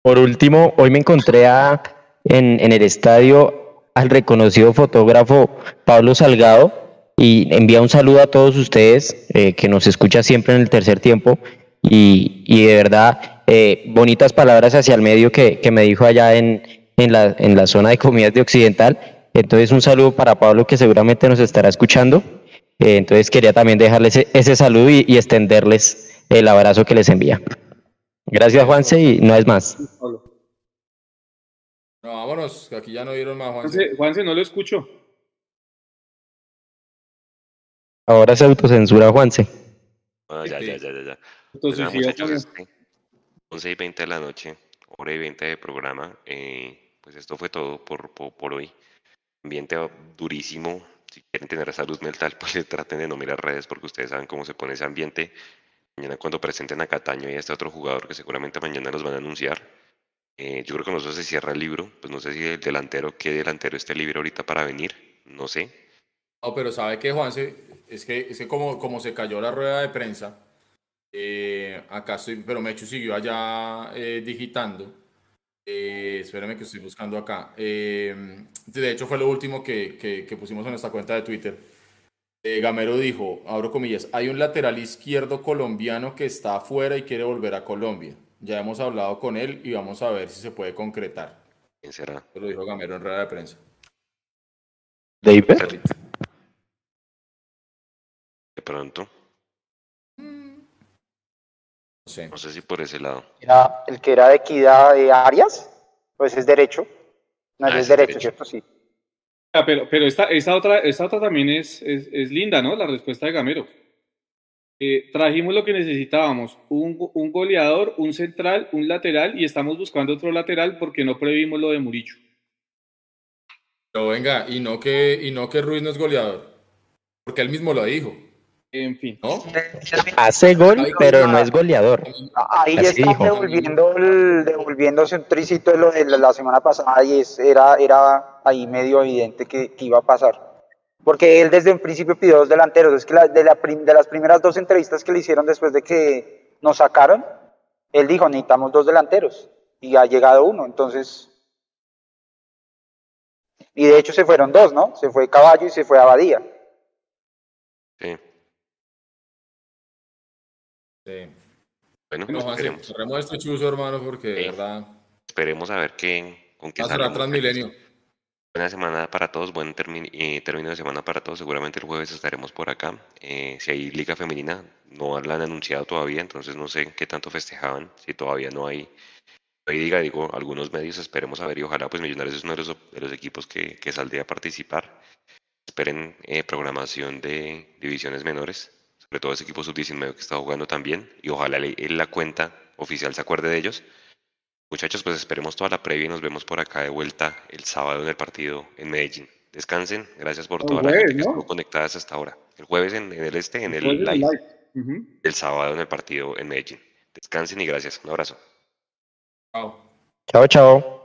Por último, hoy me encontré en, el estadio al reconocido fotógrafo Pablo Salgado y envía un saludo a todos ustedes eh, que nos escucha siempre en el tercer tiempo y, de verdad eh, bonitas palabras hacia el medio que, me dijo allá en, la, en la zona de comidas de Occidental. Entonces un saludo para Pablo que seguramente nos estará escuchando. Eh, entonces quería también dejarles ese, ese saludo y extenderles el abrazo que les envía. Gracias Juanse y no es más. No, vámonos, que aquí ya no dieron más, Juanse. Juanse, Juanse, no lo escucho. Ahora se autocensura Juanse. Ah, ya, ya, ya, ya, ya. Entonces, Pues sí, muchachos, este, 11 y 20 de la noche, hora y 20 de programa. eh, pues esto fue todo por, por, por hoy. Ambiente durísimo. Si quieren tener salud mental, [laughs] pues traten de no mirar redes porque ustedes saben cómo se pone ese ambiente. Mañana cuando presenten a Cataño y a este otro jugador que seguramente mañana los van a anunciar. eh, yo creo que nosotros se cierra el libro. Pues no sé si el delantero, qué delantero esté libre ahorita para venir. No sé. No, pero ¿sabe qué, Juanse? Es que, es que como, como se cayó la rueda de prensa, eh, acá estoy, pero Mechu siguió allá eh, digitando. Eh, espérame que estoy buscando acá. Eh, de hecho, fue lo último que, que- que pusimos en nuestra cuenta de Twitter. Eh, Gamero dijo, abro comillas, hay un lateral izquierdo colombiano que está afuera y quiere volver a Colombia. Ya hemos hablado con él y vamos a ver si se puede concretar. ¿Quién será? Eso lo dijo Gamero en rueda de prensa. David. De pronto. No sé. No sé si por ese lado. Era el que era de equidad de Arias, pues es derecho. No, Ah, ese es ese es derecho, derecho. ¿cierto? Sí. Ah, pero, pero esta, esta otra, esta otra también es, es, es linda, ¿no? La respuesta de Gamero. Eh, trajimos lo que necesitábamos, un, un goleador, un central, un lateral y estamos buscando otro lateral porque no previmos lo de Muricho. Pero venga, y no que, y no que Ruiz no es goleador. Porque él mismo lo dijo. En fin. ¿No? Hace gol, pero no es goleador. Ahí Así está devolviendo el- devolviéndose un tricito de lo de la, la semana pasada y es, era, era ahí medio evidente que, que iba a pasar. Porque él desde un principio pidió dos delanteros. Es que la- de, la prim- de las primeras dos entrevistas que le hicieron después de que nos sacaron, él dijo, necesitamos dos delanteros. Y ha llegado uno. Entonces, Y de hecho se fueron dos, ¿no? Se fue Caballo y se fue Abadía. Sí. Sí. Bueno, No, esperemos. cerremos este chuzo, hermano, porque de verdad. Esperemos a ver qué, con qué salen. Transmilenio. Buena semana para todos, buen eh, término de semana para todos. Seguramente el jueves estaremos por acá. Eh, si hay liga femenina, no la han anunciado todavía, entonces no sé qué tanto festejaban. Si todavía no hay, no hay liga, digo, algunos medios esperemos a ver y ojalá pues Millonarios es uno de los, de los equipos que, que saldría a participar. Esperen eh, programación de divisiones menores, sobre todo ese equipo sub-19 que está jugando también y ojalá le- la cuenta oficial se acuerde de ellos. Muchachos, pues esperemos toda la previa y nos vemos por acá de vuelta el sábado en el partido en Medellín. Descansen, gracias por El toda la gente que ¿no? estuvo conectada hasta ahora. El jueves en, en el este, en el live, el sábado en el partido en Medellín. Descansen y gracias. Un abrazo. Chao. Chao, chao.